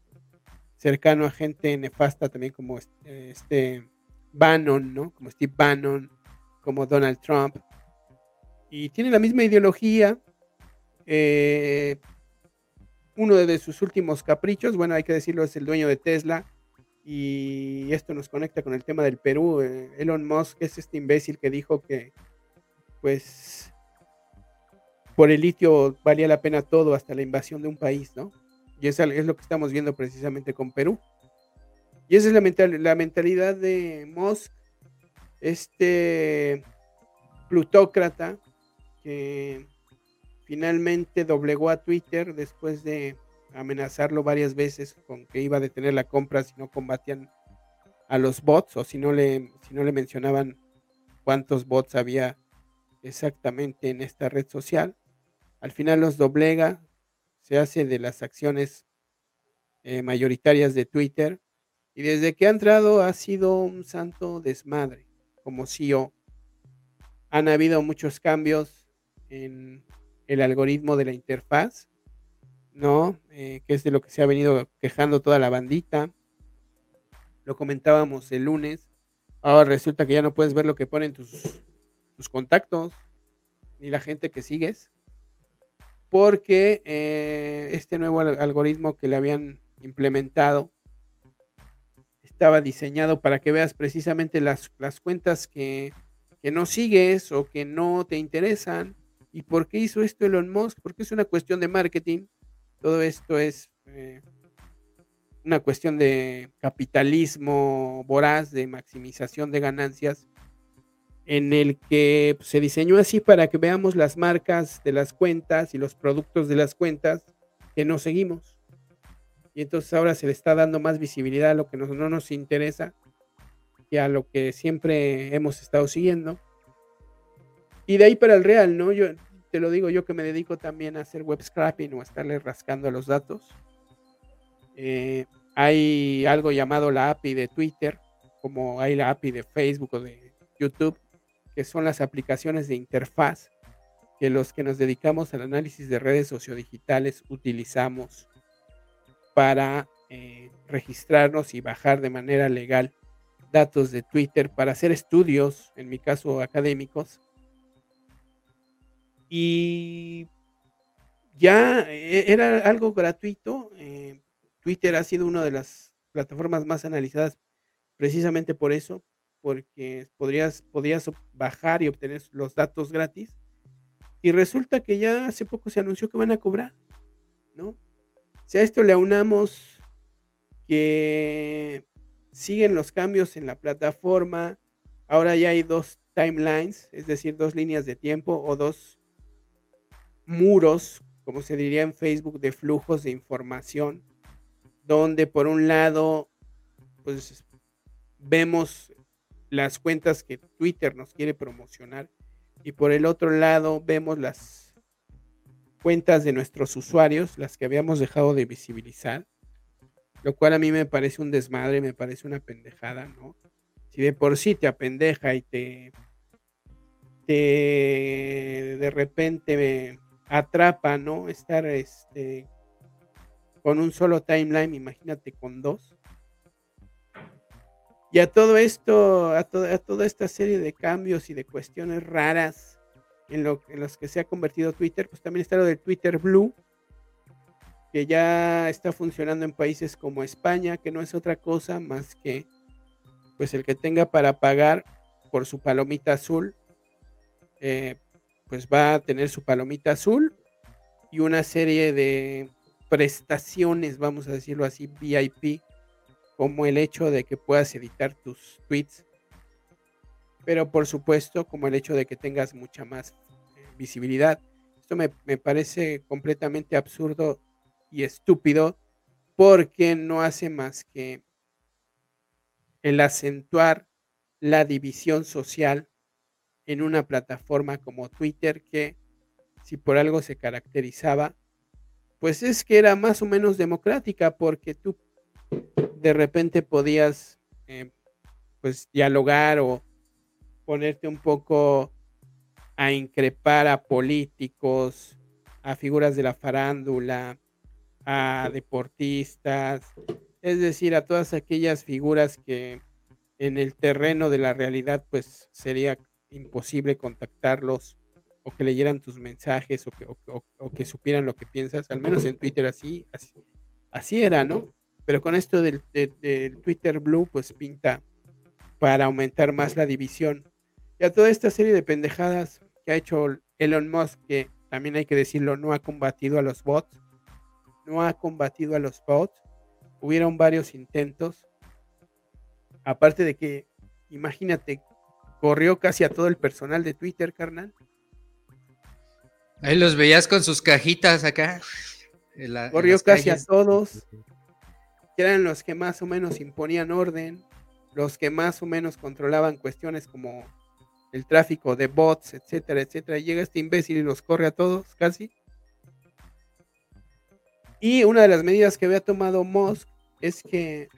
cercano a gente nefasta también como este, Bannon, ¿no? Como Steve Bannon, como Donald Trump, y tiene la misma ideología. Eh, uno de sus últimos caprichos, bueno, hay que decirlo, es el dueño de Tesla. Y esto nos conecta con el tema del Perú. Eh, Elon Musk es este imbécil que dijo que, pues, por el litio valía la pena todo hasta la invasión de un país, ¿no? Y es lo que estamos viendo precisamente con Perú. Y esa es la, la mentalidad de Musk, este plutócrata que finalmente doblegó a Twitter después de amenazarlo varias veces con que iba a detener la compra si no combatían a los bots o si no le, si no le mencionaban cuántos bots había exactamente en esta red social. Al final los doblega, se hace de las acciones eh, mayoritarias de Twitter y desde que ha entrado ha sido un santo desmadre como CEO. Han habido muchos cambios en el algoritmo de la interfaz, ¿no? Eh, que es de lo que se ha venido quejando toda la bandita. Lo comentábamos el lunes. Ahora resulta que ya no puedes ver lo que ponen tus, tus contactos ni la gente que sigues. Porque eh, este nuevo algoritmo que le habían implementado estaba diseñado para que veas precisamente las, las cuentas que, que no sigues o que no te interesan ¿Y por qué hizo esto Elon Musk? Porque es una cuestión de marketing. Todo esto es eh, una cuestión de capitalismo voraz, de maximización de ganancias, en el que pues, se diseñó así para que veamos las marcas de las cuentas y los productos de las cuentas que no seguimos. Y entonces ahora se le está dando más visibilidad a lo que no nos interesa y a lo que siempre hemos estado siguiendo. Y de ahí para el real, ¿no? Yo te lo digo yo que me dedico también a hacer web scrapping o a estarle rascando los datos. Eh, hay algo llamado la API de Twitter, como hay la API de Facebook o de YouTube, que son las aplicaciones de interfaz que los que nos dedicamos al análisis de redes sociodigitales utilizamos para eh, registrarnos y bajar de manera legal datos de Twitter para hacer estudios, en mi caso académicos, y ya e, era algo gratuito. Eh, Twitter ha sido una de las plataformas más analizadas precisamente por eso, porque podrías, podías bajar y obtener los datos gratis. Y resulta que ya hace poco se anunció que van a cobrar, ¿no? Si a esto le aunamos que siguen los cambios en la plataforma, ahora ya hay dos timelines, es decir, dos líneas de tiempo o dos muros, como se diría en Facebook, de flujos de información, donde por un lado, pues vemos las cuentas que Twitter nos quiere promocionar y por el otro lado vemos las cuentas de nuestros usuarios, las que habíamos dejado de visibilizar, lo cual a mí me parece un desmadre, me parece una pendejada, ¿no? Si de por sí te apendeja y te, te de repente me, atrapa, ¿no? Estar este, con un solo timeline, imagínate con dos. Y a todo esto, a, toda esta serie de cambios y de cuestiones raras en, lo, en los que se ha convertido Twitter, pues también está lo del Twitter Blue, que ya está funcionando en países como España, que no es otra cosa más que pues el que tenga para pagar por su palomita azul, eh, pues va a tener su palomita azul y una serie de prestaciones, vamos a decirlo así, VIP, como el hecho de que puedas editar tus tweets, pero por supuesto como el hecho de que tengas mucha más eh, visibilidad. Esto me, me parece completamente absurdo y estúpido porque no hace más que el acentuar la división social en una plataforma como Twitter que si por algo se caracterizaba, pues es que era más o menos democrática porque tú de repente podías eh, pues dialogar o ponerte un poco a increpar a políticos, a figuras de la farándula, a deportistas, es decir, a todas aquellas figuras que en el terreno de la realidad pues sería imposible contactarlos o que leyeran tus mensajes o que, o, que supieran lo que piensas, al menos en Twitter así, así, era, ¿no? Pero con esto del, Twitter Blue pues pinta para aumentar más la división. Y a toda esta serie de pendejadas que ha hecho Elon Musk, que también hay que decirlo, no ha combatido a los bots, no ha combatido a los bots. Hubieron varios intentos. Aparte de que, imagínate, corrió casi a todo el personal de Twitter, carnal. Ahí los veías con sus cajitas acá. corrió casi a todos. Eran los que más o menos imponían orden. Los que más o menos controlaban cuestiones como el tráfico de bots, etcétera, etcétera. llega este imbécil y los corre a todos, casi. Y una de las medidas que había tomado Musk es que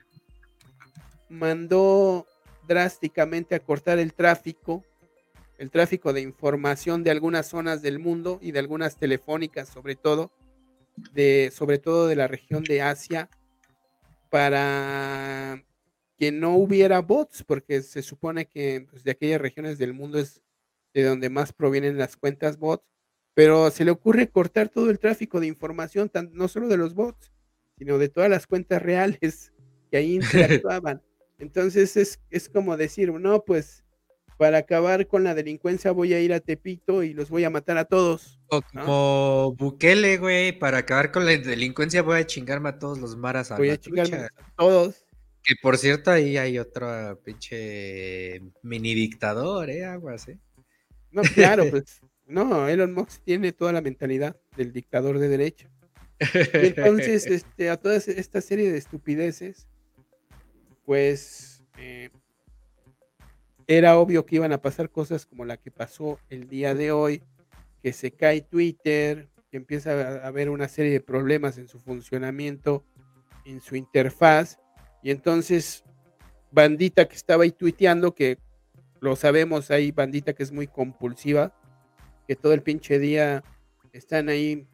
mandó drásticamente a cortar el tráfico, el tráfico de información de algunas zonas del mundo y de algunas telefónicas, sobre todo, de, sobre todo de la región de Asia, para que no hubiera bots, porque se supone que pues, de aquellas regiones del mundo es de donde más provienen las cuentas bots pero se le ocurre cortar todo el tráfico de información, no solo de los bots, sino de todas las cuentas reales que ahí interactuaban. Entonces es, es como decir, no, pues para acabar con la delincuencia voy a ir a Tepito y los voy a matar a todos. O como Bukele, güey, para acabar con la delincuencia voy a chingarme a todos los maras a Voy a chingarme a todos. Que por cierto, ahí hay otro pinche mini dictador, ¿eh? Aguas, ¿eh? No, claro, pues no, Elon Musk tiene toda la mentalidad del dictador de derecha. entonces, este, a toda esta serie de estupideces, pues eh, era obvio que iban a pasar cosas como la que pasó el día de hoy, que se cae Twitter, que empieza a haber una serie de problemas en su funcionamiento, en su interfaz, y entonces bandita que estaba ahí tuiteando, que lo sabemos, hay bandita que es muy compulsiva, que todo el pinche día están ahí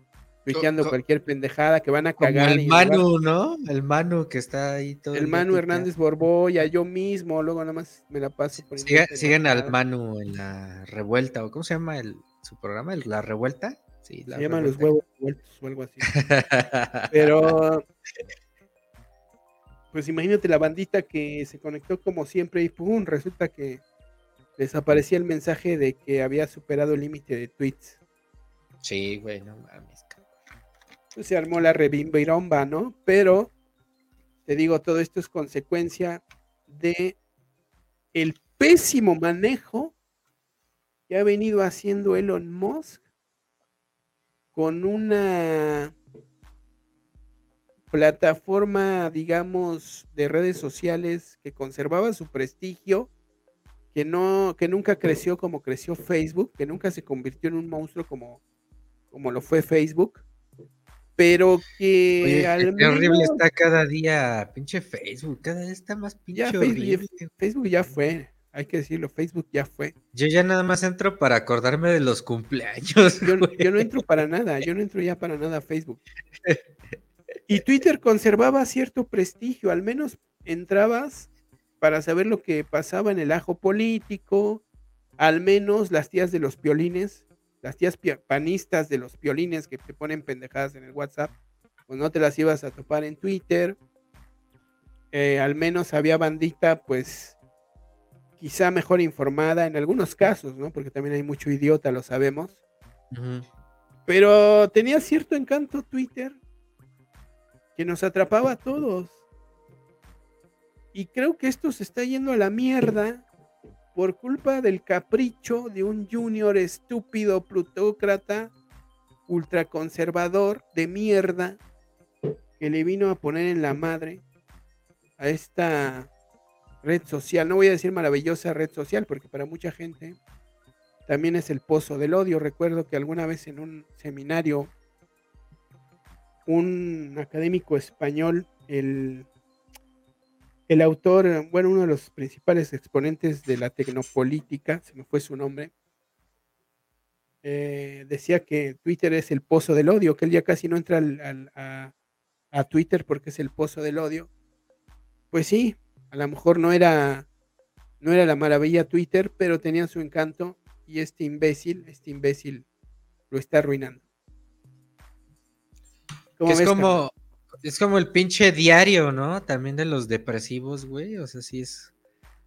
tuiteando cualquier pendejada que van a cagar. el Manu, ¿no? El Manu que está ahí todo. El, Manu Hernández Borboya, yo mismo, luego nada más me la paso por Siguen al Manu en la revuelta, o ¿cómo se llama el, su programa? ¿La revuelta? Sí, se llaman los huevos revueltos o algo así. Pero, pues imagínate la bandita que se conectó como siempre y pum, resulta que desaparecía el mensaje de que había superado el límite de tweets. Sí, güey, no mames. Se armó la rebimbiromba, ¿no? Pero te digo, todo esto es consecuencia de el pésimo manejo que ha venido haciendo Elon Musk con una plataforma, digamos, de redes sociales que conservaba su prestigio que no, que nunca creció como creció Facebook, que nunca se convirtió en un monstruo como, como lo fue Facebook, pero que qué horrible está cada día, pinche Facebook, cada vez está más pinche horrible. Facebook ya fue, hay que decirlo, Facebook ya fue. Yo ya nada más entro para acordarme de los cumpleaños. Yo, yo no entro para nada, yo no entro ya para nada a Facebook. Y Twitter conservaba cierto prestigio, al menos entrabas para saber lo que pasaba en el ajo político, al menos las tías de los piolines, las tías panistas de los piolines que te ponen pendejadas en el WhatsApp, pues no te las ibas a topar en Twitter. Eh, al menos había bandita, pues quizá mejor informada en algunos casos, ¿no? Porque también hay mucho idiota, lo sabemos. Pero tenía cierto encanto Twitter que nos atrapaba a todos. Y creo que esto se está yendo a la mierda por culpa del capricho de un junior estúpido plutócrata ultraconservador de mierda que le vino a poner en la madre a esta red social. No voy a decir maravillosa red social porque para mucha gente también es el pozo del odio. Recuerdo que alguna vez en un seminario un académico español, el el autor, bueno, uno de los principales exponentes de la tecnopolítica, se me fue su nombre, eh, decía que Twitter es el pozo del odio, que él ya casi no entra a, Twitter porque es el pozo del odio. Pues sí, a lo mejor no era, no era la maravilla Twitter, pero tenía su encanto y este imbécil, este imbécil lo está arruinando. es como, es como el pinche diario, ¿no? También de los depresivos, güey. O sea, sí es.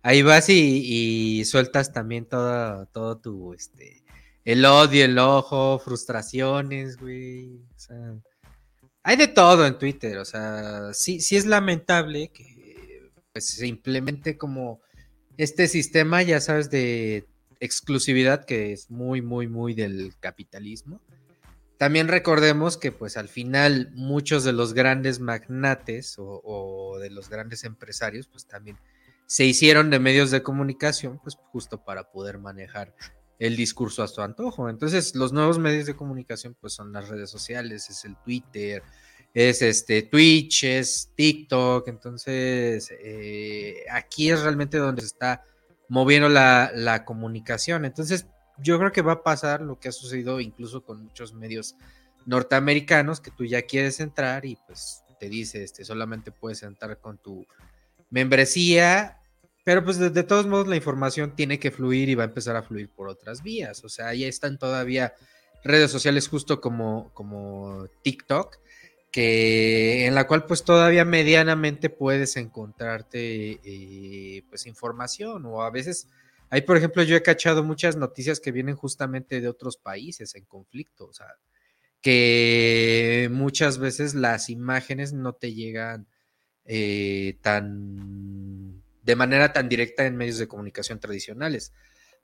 Ahí vas y, sueltas también todo, todo tu, este, el odio, el ojo, frustraciones, güey. O sea, hay de todo en Twitter. O sea, sí, sí es lamentable que pues, se implemente como este sistema, ya sabes, de exclusividad que es muy, muy, muy del capitalismo también recordemos que pues al final muchos de los grandes magnates o, de los grandes empresarios pues también se hicieron de medios de comunicación pues justo para poder manejar el discurso a su antojo. Entonces los nuevos medios de comunicación pues son las redes sociales, es el Twitter, es este Twitch, es TikTok. Entonces eh, aquí es realmente donde se está moviendo la, la comunicación. Entonces yo creo que va a pasar lo que ha sucedido incluso con muchos medios norteamericanos que tú ya quieres entrar y pues te dice, este, solamente puedes entrar con tu membresía, pero pues de, todos modos la información tiene que fluir y va a empezar a fluir por otras vías, o sea, ahí están todavía redes sociales justo como, como TikTok, que en la cual pues todavía medianamente puedes encontrarte eh, pues información o a veces Ahí, por ejemplo, yo he cachado muchas noticias que vienen justamente de otros países en conflicto, o sea, que muchas veces las imágenes no te llegan eh, tan de manera tan directa en medios de comunicación tradicionales.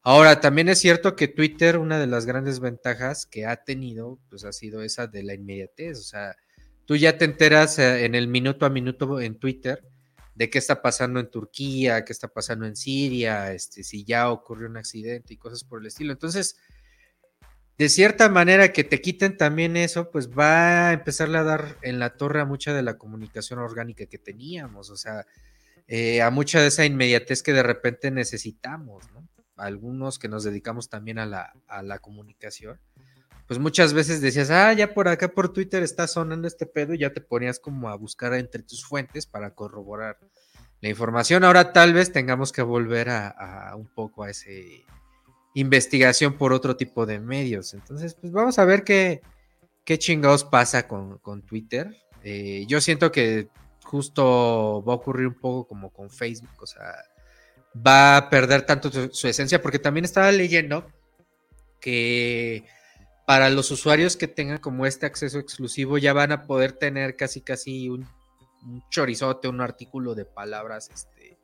Ahora, también es cierto que Twitter, una de las grandes ventajas que ha tenido, pues ha sido esa de la inmediatez. O sea, tú ya te enteras eh, en el minuto a minuto en Twitter de qué está pasando en Turquía, qué está pasando en Siria, este, si ya ocurrió un accidente y cosas por el estilo. Entonces, de cierta manera que te quiten también eso, pues va a empezarle a dar en la torre a mucha de la comunicación orgánica que teníamos, o sea, eh, a mucha de esa inmediatez que de repente necesitamos, ¿no? Algunos que nos dedicamos también a la, a la comunicación, pues muchas veces decías, ah, ya por acá por Twitter está sonando este pedo y ya te ponías como a buscar entre tus fuentes para corroborar la información. Ahora tal vez tengamos que volver a, un poco a esa investigación por otro tipo de medios. Entonces, pues vamos a ver qué, qué chingados pasa con, Twitter. Eh, yo siento que justo va a ocurrir un poco como con Facebook, o sea, va a perder tanto su esencia, porque también estaba leyendo que para los usuarios que tengan como este acceso exclusivo ya van a poder tener casi casi un, chorizote, un artículo de palabras este,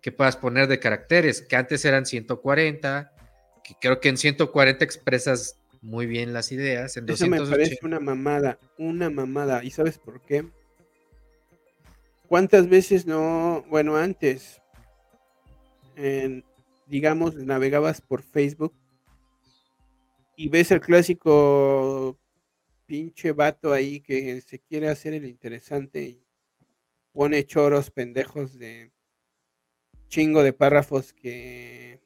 que puedas poner de caracteres, que antes eran 140, que creo que en 140 expresas muy bien las ideas. En Eso me parece una mamada, una mamada. ¿Y sabes por qué? ¿Cuántas veces no, bueno, antes, digamos, navegabas por Facebook y ves el clásico pinche vato ahí que se quiere hacer el interesante y pone choros pendejos de chingo de párrafos que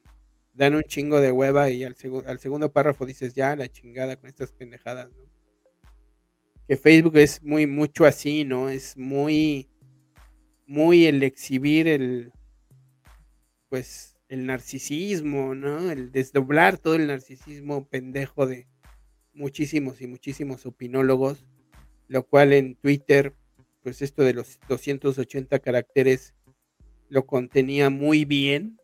dan un chingo de hueva y al, al segundo párrafo dices ya la chingada con estas pendejadas, ¿no? Que Facebook es muy mucho así, ¿no? Es muy muy el exhibir el pues el narcisismo, ¿no? El desdoblar todo el narcisismo pendejo de muchísimos y muchísimos opinólogos, lo cual en Twitter, pues esto de los 280 caracteres lo contenía muy bien,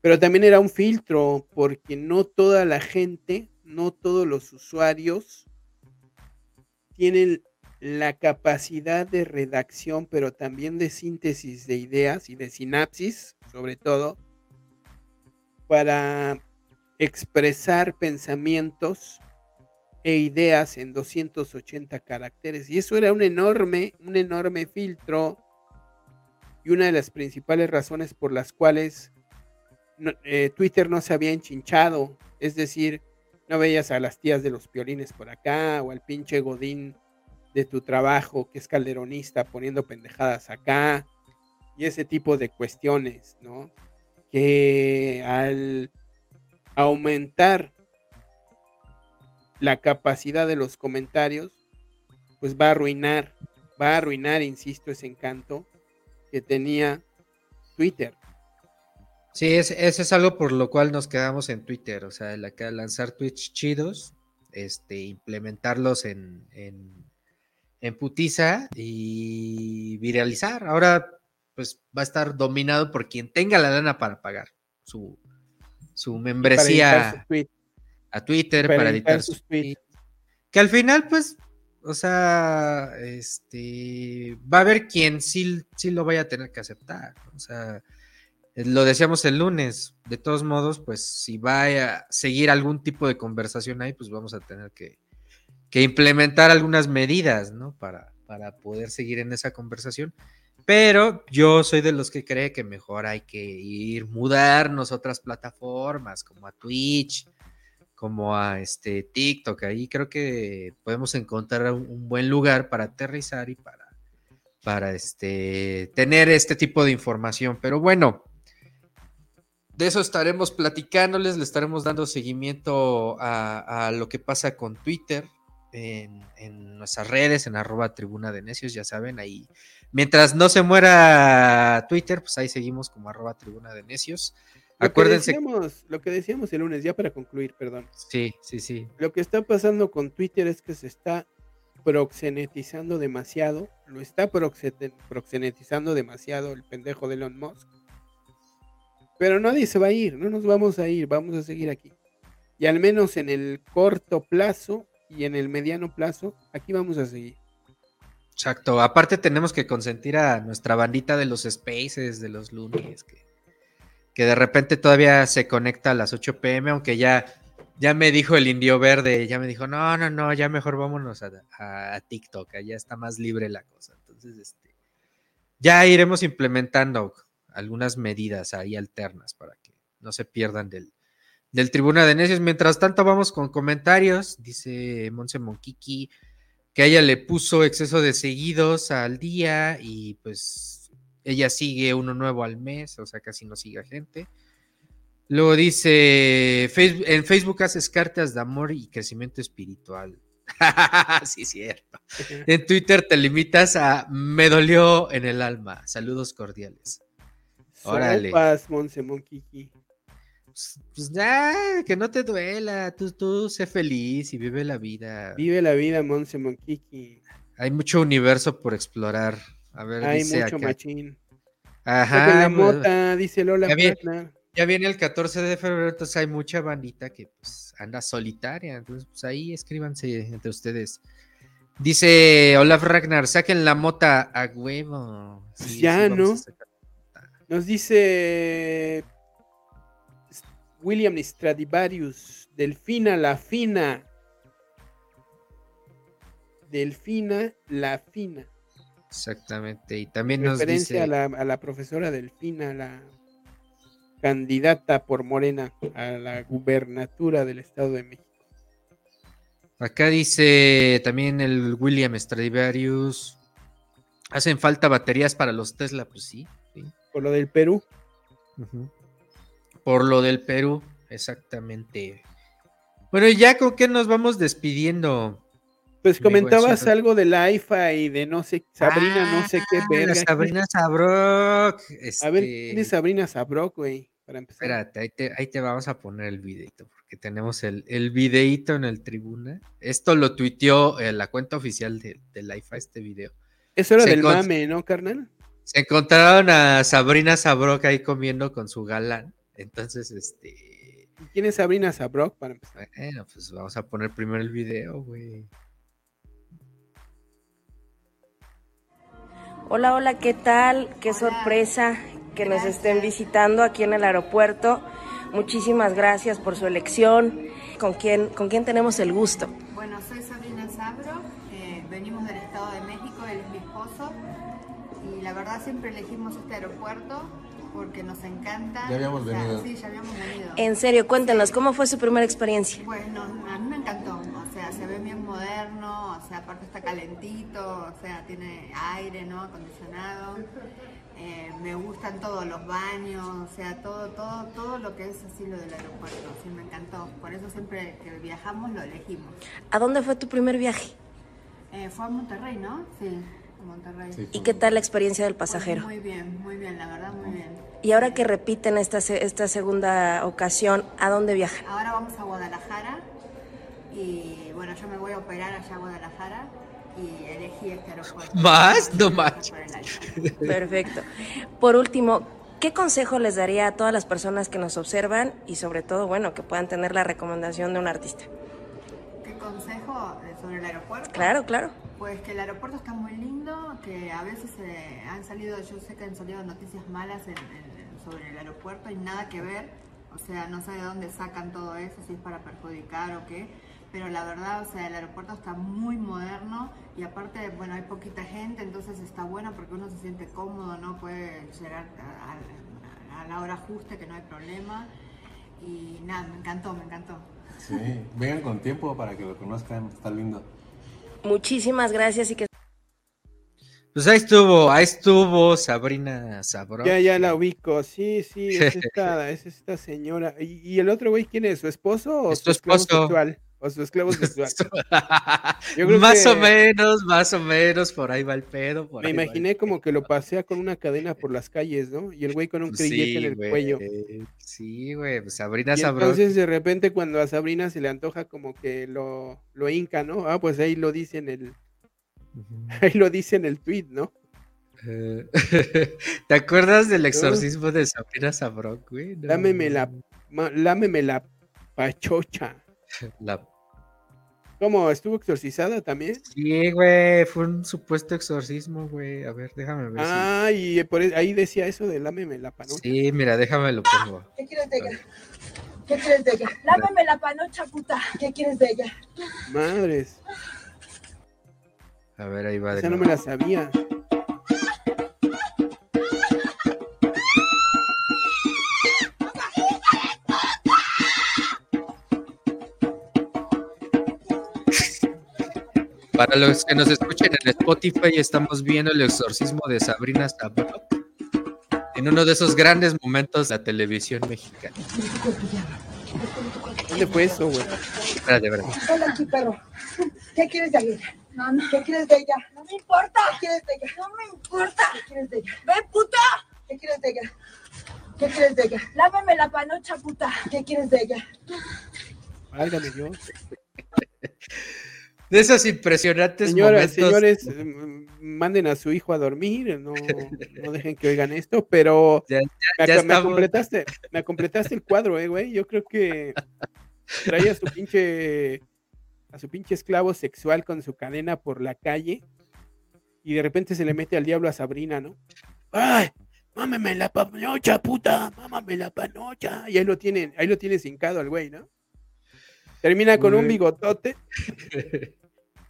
pero también era un filtro porque no toda la gente, no todos los usuarios tienen la capacidad de redacción, pero también de síntesis de ideas y de sinapsis, sobre todo, para expresar pensamientos e ideas en 280 caracteres. Y eso era un enorme, un enorme filtro y una de las principales razones por las cuales eh, Twitter no se había enchinchado. Es decir, no veías a las tías de los piolines por acá o al pinche Godín de tu trabajo que es calderonista poniendo pendejadas acá y ese tipo de cuestiones, ¿no? Que al aumentar la capacidad de los comentarios, pues va a arruinar, va a arruinar, insisto, ese encanto que tenía Twitter. Sí, ese es algo por lo cual nos quedamos en Twitter, o sea, la, lanzar tweets chidos, este, implementarlos en, en, en putiza y viralizar. Ahora, pues va a estar dominado por quien tenga la lana para pagar su, su membresía a Twitter para, editar, sus tweets. Que al final, pues, o sea, este, va a haber quien sí, sí lo vaya a tener que aceptar. O sea, lo decíamos el lunes, de todos modos, pues si va a seguir algún tipo de conversación ahí, pues vamos a tener que, que implementar algunas medidas, ¿no? Para, para poder seguir en esa conversación. Pero yo soy de los que cree que mejor hay que ir mudarnos a otras plataformas como a Twitch, como a este TikTok. Ahí creo que podemos encontrar un, buen lugar para aterrizar y para, para este, tener este tipo de información. Pero bueno, de eso estaremos platicándoles, le estaremos dando seguimiento a, lo que pasa con Twitter. En, en, nuestras redes, en arroba tribuna de necios, ya saben, ahí Mientras no se muera Twitter, pues ahí seguimos como arroba tribuna de necios. Acuérdense. lo que decíamos el lunes, ya para concluir, perdón. Sí, sí, sí. Lo que está pasando con Twitter es que se está proxenetizando demasiado. Lo está proxenetizando demasiado el pendejo de Elon Musk. Pero nadie se va a ir, no nos vamos a ir, vamos a seguir aquí. Y al menos en el corto plazo y en el mediano plazo, aquí vamos a seguir. Exacto. Aparte tenemos que consentir a nuestra bandita de los spaces, de los lunes, que, que de repente todavía se conecta a las 8 pm, aunque ya, ya me dijo el indio verde, ya me dijo, no, no, no, ya mejor vámonos a, TikTok, allá está más libre la cosa. Entonces, este, ya iremos implementando algunas medidas ahí alternas para que no se pierdan del, del Tribuna de Necios. Mientras tanto, vamos con comentarios. Dice Monse Monquiqui que ella le puso exceso de seguidos al día y pues ella sigue uno nuevo al mes, o sea, casi no sigue gente. Luego dice, en Facebook haces cartas de amor y crecimiento espiritual. sí, cierto. En Twitter te limitas a me dolió en el alma. Saludos cordiales. Órale. Sopas, Monse pues, pues, ya, que no te duela, tú, tú sé feliz y vive la vida. Vive la vida, Monse Monkiki. Hay mucho universo por explorar. A ver, Hay mucho machín. Ajá. La mota, dice Lola ya viene, ya viene, el 14 de febrero, entonces hay mucha bandita que pues anda solitaria. Entonces, pues ahí escríbanse entre ustedes. Dice Olaf Ragnar, saquen la mota a huevo. Pues ya, ¿no? Nos dice William Stradivarius, Delfina la Fina. Delfina la Fina. Exactamente, y también nos dice... a la, a la profesora Delfina, la candidata por Morena a la gubernatura del Estado de México. Acá dice también el William Stradivarius. Hacen falta baterías para los Tesla, pues sí. Por lo del Perú. Por lo del Perú, exactamente. Bueno, ya con qué nos vamos despidiendo. Pues comentabas algo de la IFA y de no sé, Sabrina, no sé qué ah, verga. Sabrina Sabrok. A ver, ¿quién es Sabrina Sabrok, güey? Para empezar. Espérate, ahí te, vamos a poner el videito, porque tenemos el, el videito en el tribuna. Esto lo tuiteó eh, la cuenta oficial de, de la IFA, este video. Eso era del mame, ¿no, carnal? Se encontraron a Sabrina Sabrok ahí comiendo con su galán. Entonces, este. ¿Quién es Sabrina Sabrok para empezar? Bueno, pues vamos a poner primero el video, güey. Hola, hola, ¿qué tal? Qué sorpresa que nos estén visitando aquí en el aeropuerto. Muchísimas gracias por su elección. ¿Con quién, con quién tenemos el gusto? Bueno, soy Sabrina Sabro, eh, venimos del Estado de México, él es mi esposo y la verdad siempre elegimos este aeropuerto porque nos encanta. Ya habíamos venido. Sí, ya habíamos venido. En serio, cuéntenos, ¿cómo fue su primera experiencia? Bueno, a mí me encantó, o sea, se ve bien moderno, o sea, aparte está calentito, o sea, tiene aire, ¿no? Acondicionado. Eh, me gustan todos los baños, o sea, todo, todo, todo lo que es así lo del aeropuerto, sí, me encantó. Por eso siempre que viajamos lo elegimos. ¿A dónde fue tu primer viaje? Eh, fue a Monterrey, ¿no? Sí, Monterrey. Sí. ¿Y qué tal la experiencia del Pues pasajero? muy bien, muy bien, la verdad, muy bien. Y ahora que repiten esta, se- esta segunda ocasión, ¿a dónde viajan? Ahora vamos a Guadalajara y bueno, yo me voy a operar allá a Guadalajara y elegí este aeropuerto. ¿Más? No más. Perfecto. Por último, ¿qué consejo les daría a todas las personas que nos observan y sobre todo, bueno, que puedan tener la recomendación de un artista? ¿Qué consejo sobre el aeropuerto? Claro, claro. Pues que el aeropuerto está muy lindo, que a veces eh, han salido, yo sé que han salido noticias malas en- en- sobre el aeropuerto y nada que ver, o sea, no sé de dónde sacan todo eso, si es para perjudicar o qué, pero la verdad, o sea, el aeropuerto está muy moderno y aparte, bueno, hay poquita gente, entonces está bueno porque uno se siente cómodo, ¿no? Puede llegar a, a- a la hora justa, que no hay problema y nada, me encantó, me encantó. Sí, vengan con tiempo para que lo conozcan, está lindo. Muchísimas gracias y que Pues ahí estuvo, ahí estuvo Sabrina Sabro. Ya, ya la ubico. Sí, sí, es esta, es esta señora. ¿Y, y el otro güey quién es? ¿Su esposo o Es su esposo. sexual? ¿O su esclavo sexual? Yo creo más que- o menos, más o menos, por ahí va el pedo. Por Me ahí va el imaginé como que lo pasea con una cadena por las calles, ¿no? Y el güey con un Pues crillete sí, en el güey, cuello. Sí, güey, pues Sabrina Y Sabro. entonces de repente cuando a Sabrina se le antoja como que lo, lo hinca, ¿no? Ah, pues ahí lo dice en el, ahí lo dice en el tweet, ¿no? Eh, ¿Te acuerdas del exorcismo de Sabrina Sabrok, güey? No, Lámeme la, lámeme la pachocha. la- ¿Cómo? ¿Estuvo exorcizada también? Sí, güey, fue un supuesto exorcismo, güey. A ver, déjame ver. si- Ah, y por e- ahí decía eso de lámeme la panocha. Sí, mira, déjame lo pongo. ¿Qué quieres de ella? ¿Qué quieres de ella? Lámame la panocha, puta. ¿Qué quieres de ella? Madres, A ver, ahí va de esa no me la sabía. Para los que nos escuchen en Spotify, estamos viendo el exorcismo de Sabrina Sabrok en uno de esos grandes momentos de la televisión mexicana. ¿Dónde fue eso, güey? Espérate, espérate. Ven aquí, perro. ¿Qué quieres de ella? No, no. ¿Qué quieres de ella? No me importa. ¿Qué quieres de ella? No me importa. ¿Qué quieres de ella? ¡Ve, puta! ¿Qué quieres de ella? ¿Qué quieres de ella? Lámame la panocha, puta. ¿Qué quieres de ella? Válgame Dios. De esos impresionantes Señoras, momentos. señores, eh, manden a su hijo a dormir, no, no dejen que oigan esto, pero Ya- ya ac- me estamos. completaste, me completaste el cuadro, eh, güey. Yo creo que trae a su pinche a su pinche esclavo sexual con su cadena por la calle y de repente se le mete al diablo a Sabrina, ¿no? ¡Ay! ¡Mámame la panocha, puta! ¡Mámame la panocha! Y ahí lo tienen, ahí lo tienes hincado al güey, ¿no? Termina con un bigotote.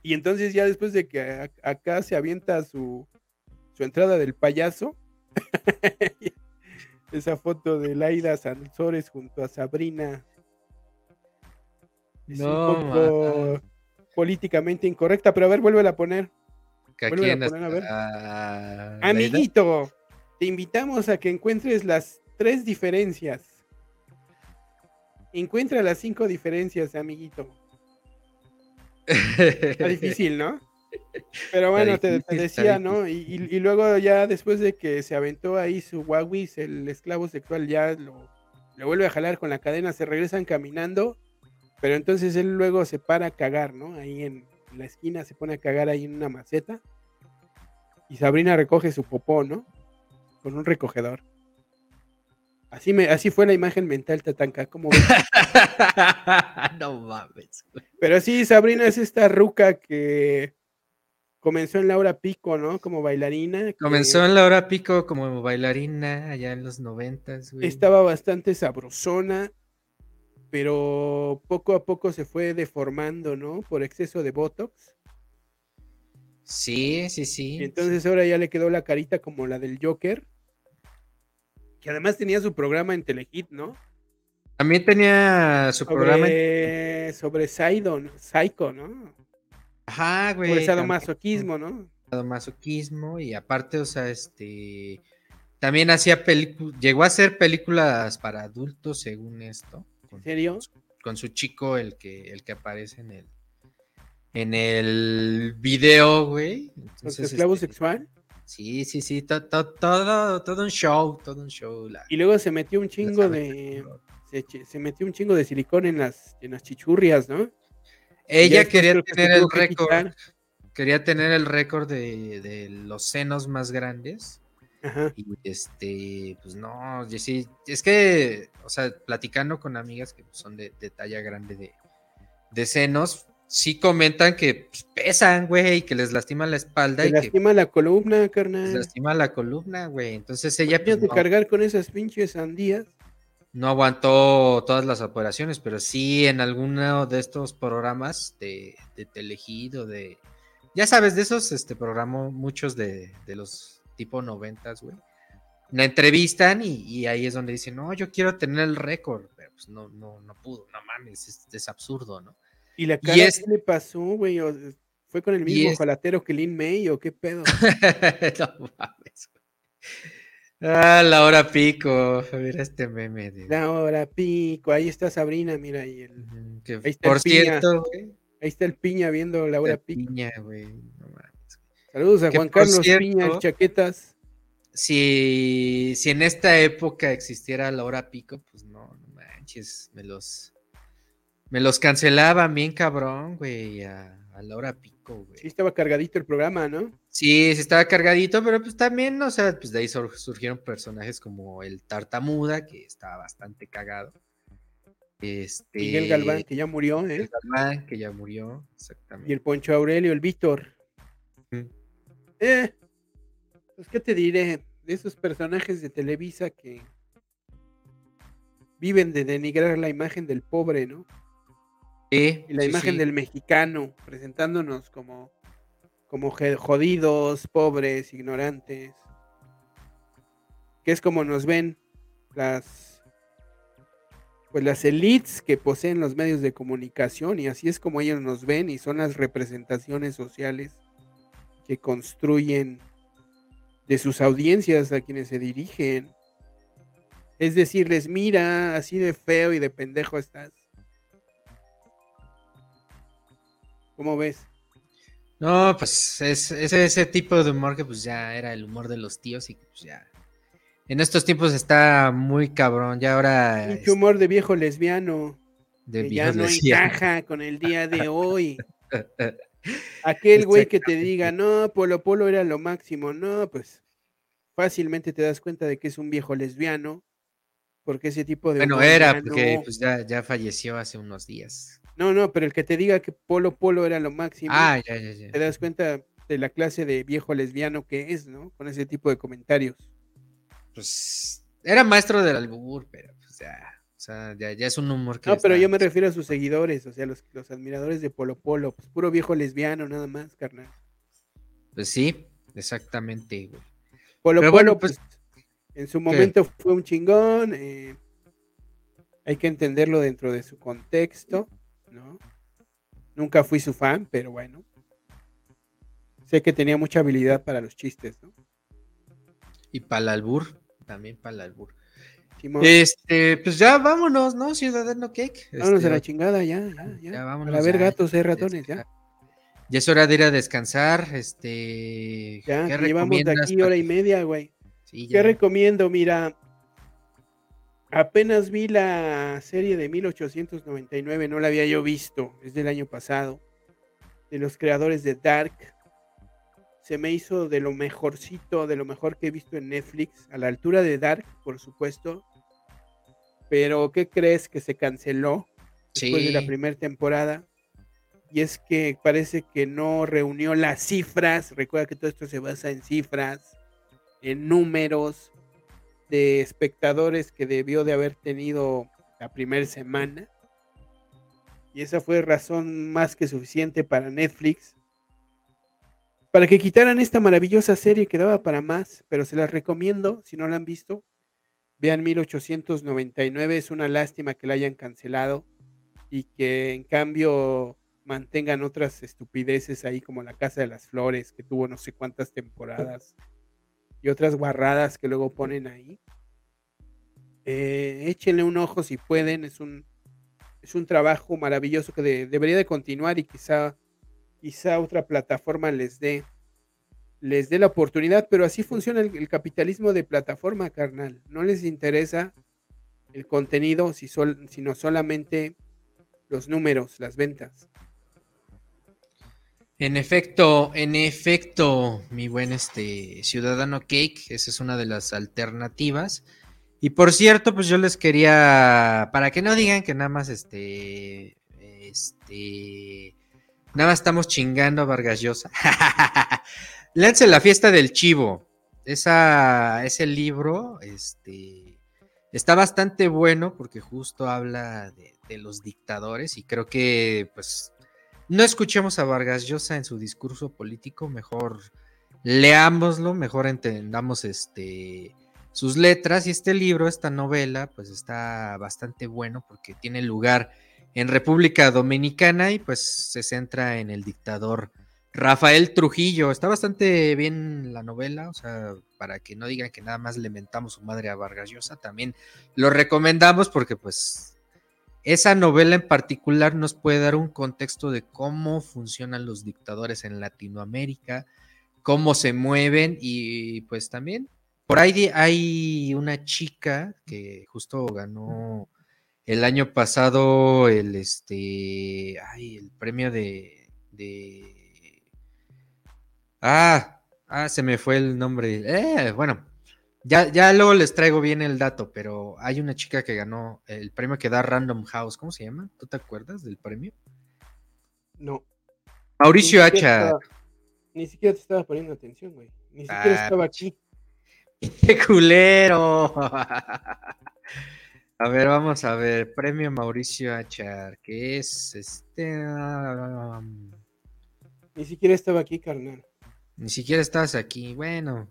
Y entonces ya después de que a- acá se avienta su, su entrada del payaso, esa foto de Laida Sansores junto a Sabrina. Es No, un poco políticamente incorrecta, pero a ver, vuelve a poner. a en poner, a ver. Amiguito, te invitamos a que encuentres las tres diferencias. Encuentra las cinco diferencias, amiguito. Está difícil, ¿no? Pero bueno, te, decía, ¿no? Y, y- y luego ya después de que se aventó ahí su Wawis, el esclavo sexual, ya lo, lo vuelve a jalar con la cadena, se regresan caminando, pero entonces él luego se para a cagar, ¿no? Ahí en la esquina se pone a cagar ahí en una maceta. Y Sabrina recoge su popó, ¿no? Con un recogedor. Así, me, así fue la imagen mental, Tatanka, como ves? no mames. güey. Pero sí, Sabrina es esta ruca que comenzó en Laura Pico, ¿no? Como bailarina. Comenzó en Laura Pico como bailarina allá en los noventas, güey. Estaba bastante sabrosona, pero poco a poco se fue deformando, ¿no? Por exceso de Botox. Sí, sí, sí. entonces ahora ya le quedó la carita como la del Joker. Que además tenía su programa en Telehit, ¿no? También tenía su programa sobre Sidon, Psycho, ¿no? Ajá, güey. Por sadomasoquismo, ¿no? Sadomasoquismo y aparte, o sea, este también hacía películas, llegó a hacer películas para adultos según esto. ¿En serio? Con su chico, el que, el que aparece en el en el video, güey. Entonces, esclavo este, sexual? Sí, sí, sí, todo, todo, todo un show, todo un show. y luego se metió un chingo de se, metió un chingo de silicón en las, en las chichurrias, ¿no? Ella quería tener el récord. Quería tener el récord de, los senos más grandes. Y este, pues no, sí, es que, o sea, platicando con amigas que son de, talla grande de, de, senos, sí comentan que pues, pesan, güey, y que les lastima la espalda. y lastima la columna, carnal. Les lastima la columna, güey. Entonces ella. Pues, de cargar con esas pinches sandías no aguantó todas las operaciones, pero sí en alguno de estos programas de, de Telegido, de. Ya sabes, de esos este, programó muchos de, los tipo noventas, güey. La entrevistan y, ahí es donde dicen, no, yo quiero tener el récord, pero pues no, no, no pudo, no mames, es, absurdo, ¿no? ¿Y la cara qué le pasó, güey? ¿Fue con el mismo jalatero que Lin May o qué pedo? no mames. Ah, la hora pico. Mira este meme. De... La hora pico. Ahí está Sabrina, mira. ahí está por cierto, Ahí está el piña viendo la hora pico. Piña, güey. Saludos a Juan Carlos Piña, chaquetas. Si, si en esta época existiera la hora pico, pues no, no manches, me los, me los cancelaban bien cabrón, güey, a, a la hora pico. Sí, estaba cargadito el programa, ¿no? Sí, sí estaba cargadito, pero pues también, o sea, pues de ahí surgieron personajes como el Tartamuda, que estaba bastante cagado. Este, Miguel Galván, que ya murió, ¿eh? Miguel Galván, que ya murió, exactamente. Y el Poncho Aurelio, el Víctor. Eh, pues, ¿qué te diré? De esos personajes de Televisa que viven de denigrar la imagen del pobre, ¿no? Y la imagen del mexicano, presentándonos como, como jodidos, pobres, ignorantes. Que es como nos ven las pues las elites que poseen los medios de comunicación y así es como ellos nos ven y son las representaciones sociales que construyen de sus audiencias a quienes se dirigen. Es decirles, mira, así de feo y de pendejo estás. ¿Cómo ves? No, pues es, ese tipo de humor que pues ya era el humor de los tíos y pues ya en estos tiempos está muy cabrón, ya ahora... Mucho humor de viejo lesbiano. De que ya no encaja con el día de hoy. Aquel güey que te diga, no, Polo Polo era lo máximo, no, pues fácilmente te das cuenta de que es un viejo lesbiano, porque ese tipo de... Bueno, era, porque pues ya, ya falleció hace unos días. No, no, pero el que te diga que Polo Polo era lo máximo, ah, ya, ya, ya. te das cuenta de la clase de viejo lesbiano que es, ¿no? Con ese tipo de comentarios. Pues era maestro del albur, pero pues ya, o sea, ya, es un humor que... No, pero yo me refiero a sus seguidores, o sea, los, los admiradores de Polo Polo, pues puro viejo lesbiano nada más, carnal. Pues sí, exactamente, güey. Polo Polo, pues, pues, en su momento fue un chingón, eh, hay que entenderlo dentro de su contexto. ¿No? Nunca fui su fan, pero bueno. Sé que tenía mucha habilidad para los chistes, ¿no? Y para el albur, también para el albur. Este, pues ya vámonos, ¿no? Ciudadano Cake. Vámonos este, a la chingada, ya, ya, ya. a ver gatos, eh, ratones, ya. Ya es hora de ir a descansar, este. Ya, llevamos de aquí hora y media, güey. ¿Qué recomiendo? Mira, Apenas vi la serie de 1899, no la había yo visto, es del año pasado, de los creadores de Dark. Se me hizo de lo mejorcito, de lo mejor que he visto en Netflix, a la altura de Dark, por supuesto. Pero, ¿qué crees que se canceló después de la primera temporada? y es que parece que no reunió las cifras. Recuerda que todo esto se basa en cifras, en números de espectadores que debió de haber tenido la primera semana. Y esa fue razón más que suficiente para Netflix. Para que quitaran esta maravillosa serie que daba para más, pero se las recomiendo si no la han visto. Vean 1899, es una lástima que la hayan cancelado y que en cambio mantengan otras estupideces ahí como la Casa de las Flores, que tuvo no sé cuántas temporadas, y otras guarradas que luego ponen ahí. Eh, échenle un ojo si pueden, es un, es un trabajo maravilloso que debería de continuar y quizá, quizá otra plataforma les dé les dé la oportunidad, pero así funciona el, capitalismo de plataforma, carnal. No les interesa el contenido, si sino solamente los números, las ventas. En efecto, en efecto, mi buen este ciudadano Cake, esa es una de las alternativas. Y por cierto, pues yo les quería, para que no digan que nada más este, este, nada más estamos chingando a Vargas Llosa. Lance la fiesta del chivo. Esa, ese libro, este, está bastante bueno porque justo habla de, de los dictadores y creo que, pues, no escuchemos a Vargas Llosa en su discurso político, mejor leámoslo, mejor entendamos este sus letras y este libro, esta novela, pues está bastante bueno porque tiene lugar en República Dominicana y pues se centra en el dictador Rafael Trujillo. Está bastante bien la novela, o sea, para que no digan que nada más le mentamos su madre a Vargas Llosa, también lo recomendamos porque pues esa novela en particular nos puede dar un contexto de cómo funcionan los dictadores en Latinoamérica, cómo se mueven y pues también por ahí hay una chica que justo ganó el año pasado el este ay, el premio de, ah ah se me fue el nombre eh, bueno ya, ya luego les traigo bien el dato, pero hay una chica que ganó el premio que da Random House. ¿Cómo se llama? ¿Tú te acuerdas del premio? No. Mauricio Hacha. ni siquiera te estaba poniendo atención, güey. Ni siquiera ah, estaba aquí. ¡Qué culero! a ver, vamos a ver. Premio Mauricio Achar, que es este. Ni siquiera estaba aquí, carnal. Ni siquiera estabas aquí. Bueno,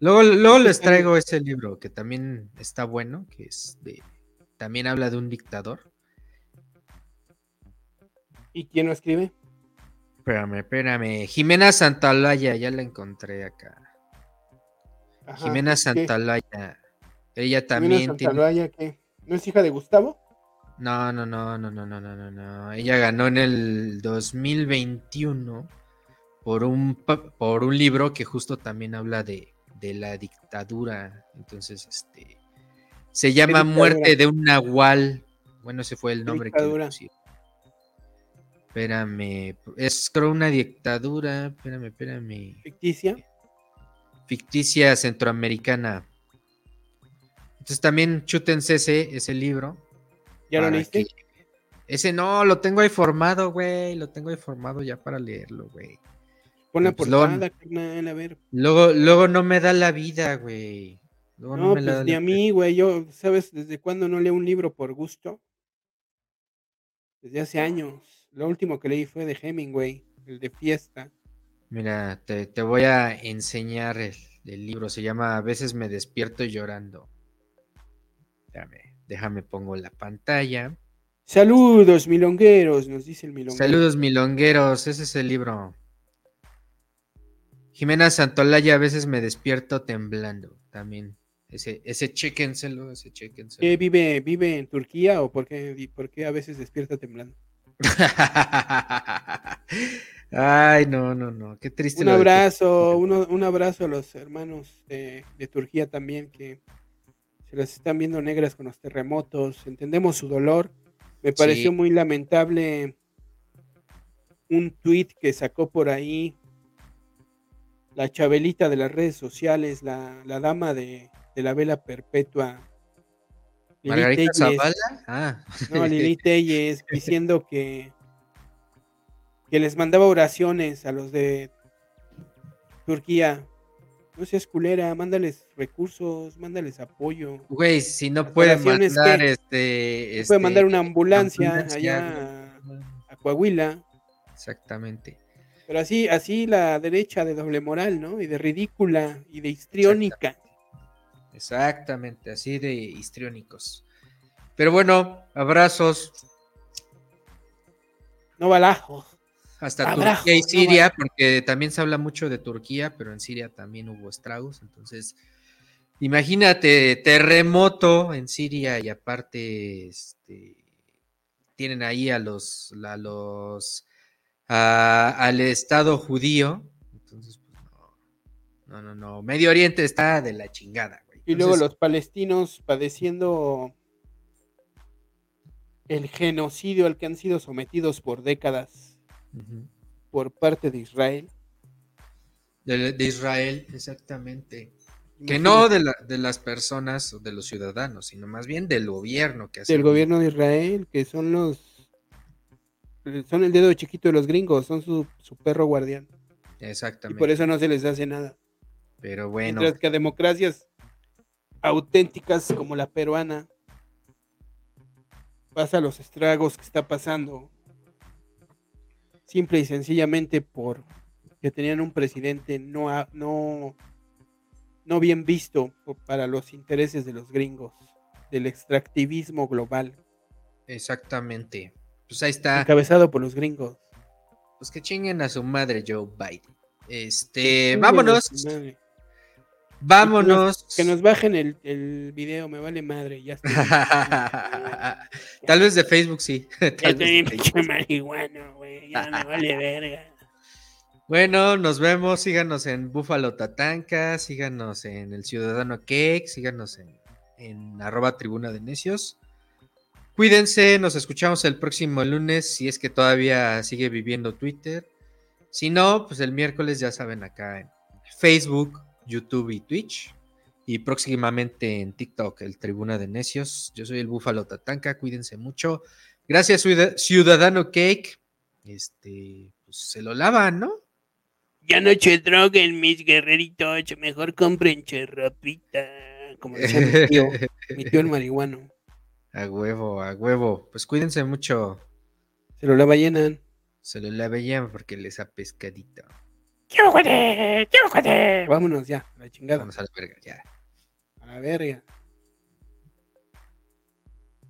Luego, les traigo ese libro que también está bueno, que es de. También habla de un dictador. ¿Y quién lo escribe? Espérame, espérame. Jimena Santalaya, ya la encontré acá. Jimena Santalaya. Ella también Santalaya, ¿qué? ¿No es hija de Gustavo? No, no, no, no, no, no, no, no. Ella ganó en el 2021 por un, por un libro que justo también habla de, de la dictadura. Entonces, este se llama Muerte de un Nahual. Bueno, ese fue el nombre que le. Espérame, es creo una dictadura. Espérame, espérame. ¿Ficticia? Ficticia centroamericana. Entonces también chútense ese, ese libro. ¿Ya lo leíste? Ese no, lo tengo ahí formado, güey. Lo tengo ahí formado ya para leerlo, güey. Pon la pues portada, carnal, a ver. Luego, luego no me da la vida, güey. no, pues ni a mí, güey. Yo, ¿sabes desde cuándo no leo un libro por gusto? Desde hace años. Lo último que leí fue de Hemingway, el de fiesta. Mira, te, voy a enseñar el, libro. Se llama A veces me despierto llorando. Déjame, déjame pongo la pantalla. Saludos, milongueros, nos dice el milonguero. Saludos, milongueros. Ese es el libro. Jimena Santolaya, a veces me despierto temblando también. Ese, ese chéquenselo, ese chéquenselo. ¿Qué vive, vive en Turquía o por qué, por qué a veces despierta temblando? Ay, no, no, no, qué triste. Un abrazo, un abrazo a los hermanos de, Turquía también que se las están viendo negras con los terremotos. Entendemos su dolor. Me pareció muy lamentable un tweet que sacó por ahí la Chabelita de las redes sociales, la, dama de, la vela perpetua. Margarita Zavala. Ah. No, Lili Telles, diciendo que, que les mandaba oraciones a los de Turquía. No seas culera, mándales recursos, mándales apoyo. Güey, si no puede mandar este, puede mandar una ambulancia, allá a, Coahuila. Exactamente. Pero así, así la derecha de doble moral, ¿no? Y de ridícula y de histriónica. Exactamente, así de histriónicos. Pero bueno, abrazos. No balajos. Hasta Turquía y Siria, porque también se habla mucho de Turquía, pero en Siria también hubo estragos. Entonces, imagínate, terremoto en Siria y aparte este, tienen ahí a los, a los al Estado judío. Entonces, pues no, no, no, Medio Oriente está de la chingada, güey. y luego los palestinos padeciendo el genocidio al que han sido sometidos por décadas por parte de Israel. De, Israel, exactamente. Que no de, de, las personas o de los ciudadanos, sino más bien del gobierno que hace. Del gobierno de Israel, que son los. Son el dedo chiquito de los gringos, son su, perro guardián. Exactamente. Y por eso no se les hace nada. Pero bueno. Mientras que a democracias auténticas como la peruana pasa los estragos que está pasando simple y sencillamente por que tenían un presidente no, no, no bien visto para los intereses de los gringos, del extractivismo global. Exactamente. Pues ahí está. Encabezado por los gringos. Pues que chinguen a su madre Joe Biden. Este, vámonos. Vámonos. Que nos, bajen el, el, video, me vale madre, ya Tal vez de Facebook sí. Tal vez marihuana, güey, ya me vale verga. Bueno, nos vemos, síganos en Búfalo Tatanca, síganos en El Ciudadano Cake, síganos en, en arroba tribuna de necios. Cuídense, nos escuchamos el próximo lunes, si es que todavía sigue viviendo Twitter. Si no, pues el miércoles ya saben acá en Facebook, YouTube y Twitch. Y próximamente en TikTok, el Tribuna de Necios. Yo soy el Búfalo Tatanca, cuídense mucho. Gracias, Ciudadano Cake. Este, pues se lo lavan, ¿no? Ya no se droguen, mis guerreritos. Mejor compren cherropita. Como decía mi tío, mi tío el marihuano. A huevo, a huevo. Pues cuídense mucho. Se lo lava llenan. Se lo lava llenan porque les ha pescadito. ¡Quiero Vámonos ya, a la chingada. Vamos a la verga, ya. A la verga.